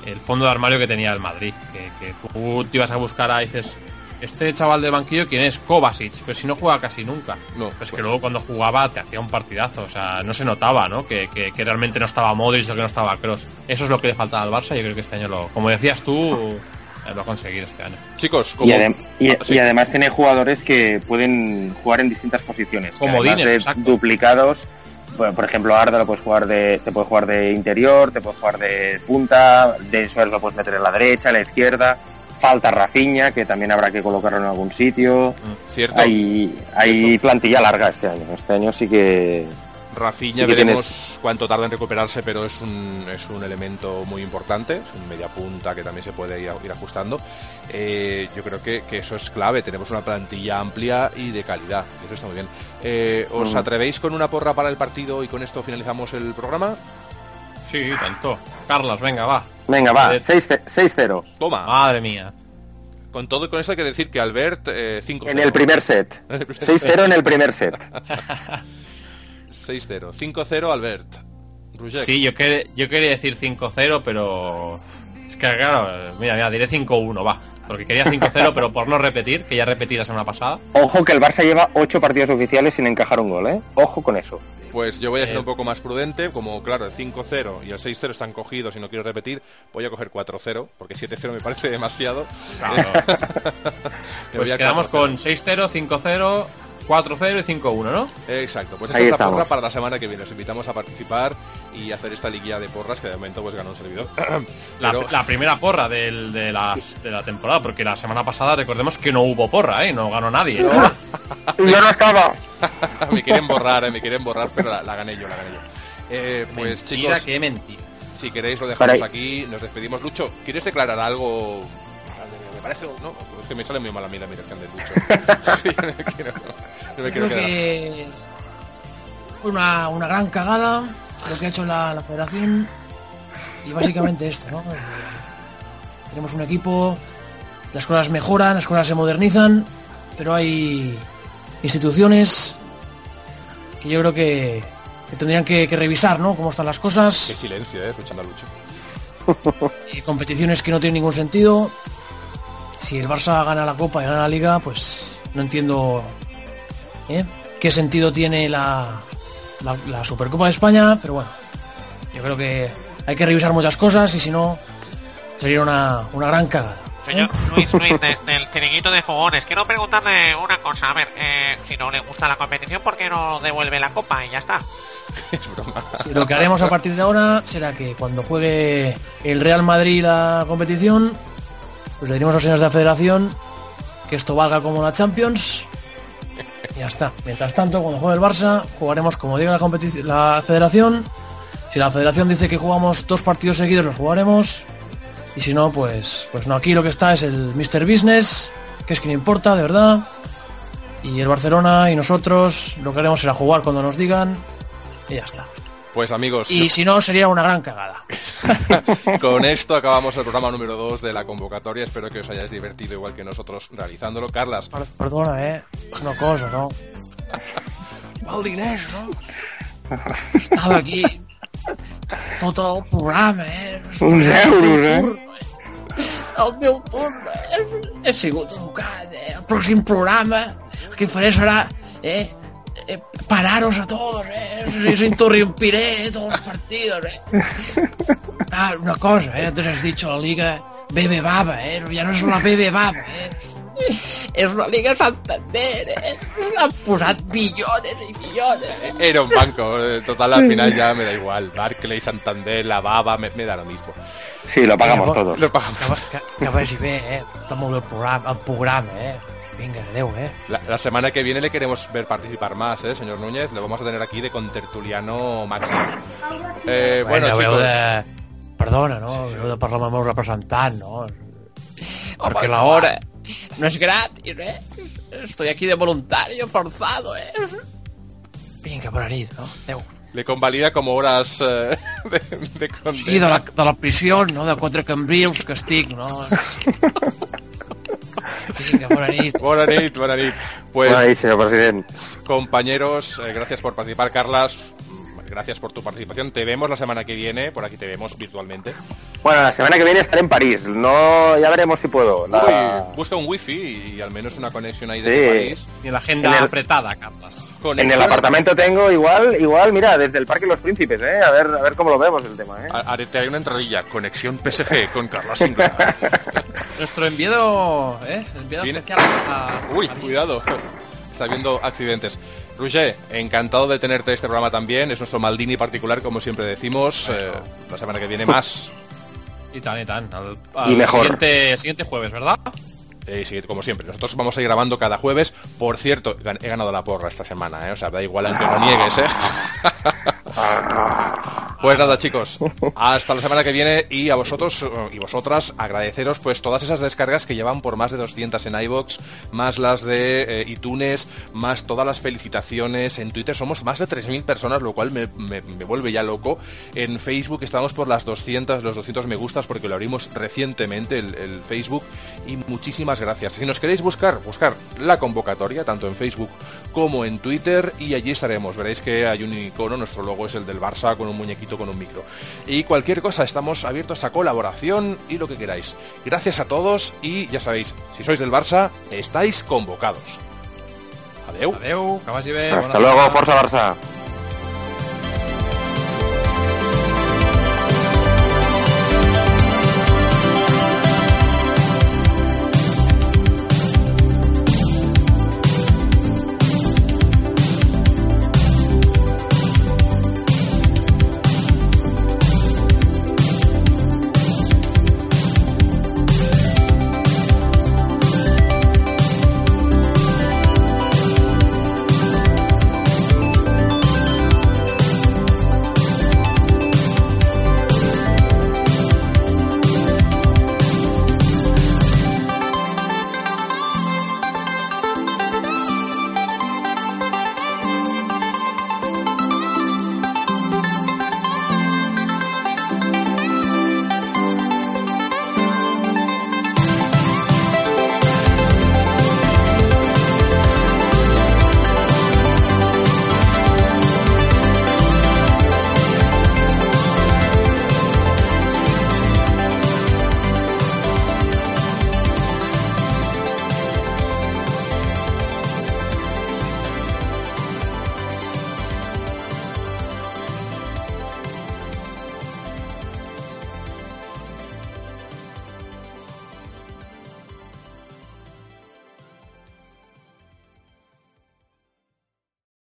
el, fondo de armario que tenía el Madrid, que, que tú te ibas a buscar a dices este chaval del banquillo, ¿quién es? Kovacic, pero si no juega casi nunca. No, pues que luego cuando jugaba te hacía un partidazo, o sea, no se notaba, ¿no? Que, que, que realmente no estaba Modric o que no estaba Cross. Eso es lo que le faltaba al Barça y yo creo que este año lo, como decías tú, lo ha conseguido este año. Chicos, como... y, adem y, ah, sí. y, además tiene jugadores que pueden jugar en distintas posiciones. Como Dines, duplicados. Bueno, por ejemplo, Arda lo puedes jugar de, te puede jugar de interior, te puede jugar de punta, de Suárez lo puedes meter en la derecha, en la izquierda falta Rafinha, que también habrá que colocarlo en algún sitio. Cierto. Hay, hay Cierto. plantilla larga este año. Este año sí que. Sí que veremos tienes... cuánto tarda en recuperarse, pero es un, es un elemento muy importante, es un media punta que también se puede ir, ir ajustando. Eh, yo creo que, que, eso es clave, tenemos una plantilla amplia y de calidad, eso está muy bien. Eh, ¿Os mm. atrevéis con una porra para el partido y con esto finalizamos el programa? Sí, tanto. Carlos, venga, va. Venga, va, 6-0. Toma. Madre mía. Con todo con eso hay que decir que Albert 5 eh, <laughs> En el primer set. 6-0 en el primer set. 6-0. 5-0 Albert. Rujek. Sí, yo, que, yo quería decir 5-0, pero. Es que, claro, mira, mira, diré 5-1, va. Porque quería 5-0, pero por no repetir, que ya repetí la semana pasada. Ojo que el Barça lleva 8 partidos oficiales sin encajar un gol, ¿eh? Ojo con eso. Pues yo voy a ser eh. un poco más prudente, como claro, el 5-0 y el 6-0 están cogidos y no quiero repetir, voy a coger 4-0, porque 7-0 me parece demasiado. Claro. <laughs> pues quedamos con 6-0, 5-0, 4-0 y 5-1, ¿no? Exacto, pues esta Ahí es la estamos. porra para la semana que viene. Os invitamos a participar y hacer esta liguilla de porras que de momento pues ganó un servidor. <clears throat> la, Pero... la, primera porra del, de, la, de, la, temporada, porque la semana pasada recordemos que no hubo porra, ¿eh? No ganó nadie. No. <laughs> yo no estaba. <laughs> me quieren borrar, ¿eh? me quieren borrar, pero la, la gané yo, la gané yo. Eh, pues mentira, chicos, qué mentira. Si queréis lo dejamos aquí, nos despedimos. Lucho, ¿quieres declarar algo me parece, no, es que me sale muy mal a mí la admiración de Lucho. <laughs> me Creo que fue una, una, gran cagada lo que ha hecho la, la federación y básicamente esto, ¿no? Eh, tenemos un equipo, las cosas mejoran, las cosas se modernizan, pero hay instituciones que yo creo que, que tendrían que, que, revisar, ¿no? Cómo están las cosas. Qué silencio, ¿eh? Escuchando a Lucho. <laughs> Y competiciones que no tienen ningún sentido si el Barça gana la Copa y gana la Liga, pues no entiendo ¿eh? qué sentido tiene la, la, la, Supercopa de España, pero bueno, yo creo que hay que revisar muchas cosas y si no, sería una, una gran cagada. Señor Luis, Luis, de, del chiringuito de fogones, quiero preguntarle una cosa. A ver, eh, si no le gusta la competición, ¿por qué no devuelve la copa y ya está? <laughs> es broma. Sí, lo que haremos a partir de ahora será que cuando juegue el Real Madrid la competición, pues le diremos a los señores de la federación que esto valga como la Champions. Y ya está. Mientras tanto, cuando juegue el Barça, jugaremos como diga la, la federación. Si la federación dice que jugamos dos partidos seguidos, los jugaremos. Y si no, pues, pues no. Aquí lo que está es el Mr. Business, que es quien importa, de verdad. Y el Barcelona y nosotros lo que haremos será jugar cuando nos digan. Y ya está. Pues amigos. Y si no, sería una gran cagada. <laughs> Con esto acabamos el programa número 2 de la convocatoria. Espero que os hayáis divertido igual que nosotros realizándolo. Carlas. Perdona, eh. Una cosa, ¿no? Val diners, no? Estava aquí tot el programa, eh? Uns euros, eh? El meu turno, eh? He sigut educat, eh? El pròxim programa el que faré serà, eh? Pararos a todos, eh? Os interrumpiré todos los partidos, eh? Ah, una cosa, eh? Antes has dicho la Liga Bebe Baba, eh? Ya no és la Bebe Baba, eh? És una Liga Santander, eh? Han posat millones i millones, eh? Era un banco, eh, total al final ya me da igual. Barclay, Santander, la Baba, me, me da lo mismo. Sí, lo pagamos todos. Lo pagamos. Que, que, que vagi bé, eh? Està molt bé el programa, el programa eh? Vinga, adeu, eh? La, la semana que viene le queremos ver participar más, ¿eh, señor Núñez? Le vamos a tener aquí de contertuliano máximo. Eh, bueno, heu chicos, de... Perdona, no? Sí, sí. Heu de parlar amb el meu representant, no? Perquè la hora no és gratis, eh? Estoy aquí de voluntario forzado, eh? Vinga, bona nit, no? Adeu. le convalida como horas eh, <laughs> de, de condena. Sí, de la, de la prisió, no? De quatre cambrils que estic, no? <laughs> <laughs> Vinga, bona nit. Buena nit, buena nit. Pues, señor presidente. compañeros, eh, gracias por participar, Carlas. Gracias por tu participación. Te vemos la semana que viene. Por aquí te vemos virtualmente. Bueno, la semana que viene estaré en París. No, ya veremos si puedo. La- Uy, busca un wifi y, al menos una conexión ahí de. París. Y la agenda el- apretada, Carlas. En el apartamento tengo igual, igual, mira, desde el Parque Los Príncipes, ¿eh? A ver, a ver cómo lo vemos el tema, ¿eh? Haré te haré una entradilla. Conexión PSG <laughs> con Sinclair. <laughs> Nuestro enviado, ¿eh? Enviado especial a... Uy, a cuidado. <laughs> Está habiendo accidentes. Roger, encantado de tenerte este programa también. Es nuestro Maldini particular, como siempre decimos. Eh, la semana que viene más. <laughs> Y tan, y tan. Al, al Y mejor. Siguiente, siguiente jueves, ¿verdad? Eh, como siempre. Nosotros vamos a ir grabando cada jueves. Por cierto, he ganado la porra esta semana, ¿eh? O sea, da igual aunque lo niegues, ¿eh? <laughs> Pues nada, chicos, hasta la semana que viene y a vosotros eh, y vosotras agradeceros pues todas esas descargas que llevan por más de 200 en iBox, más las de eh, iTunes, más todas las felicitaciones. En Twitter somos más de 3.000 personas, lo cual me, me- vuelve ya loco. En Facebook estamos por las 200, los 200 me gustas porque lo abrimos recientemente el Facebook y muchísimas gracias. Si nos queréis buscar, buscar la convocatoria tanto en Facebook como en Twitter y allí estaremos. Veréis que hay un icono, nuestro logo es el del Barça con un muñequito con un micro. Y cualquier cosa, estamos abiertos a colaboración y lo que queráis. Gracias a todos y ya sabéis, si sois del Barça, estáis convocados. Adeu. Adeu, que vagi bé. Hasta luego. Forza Barça.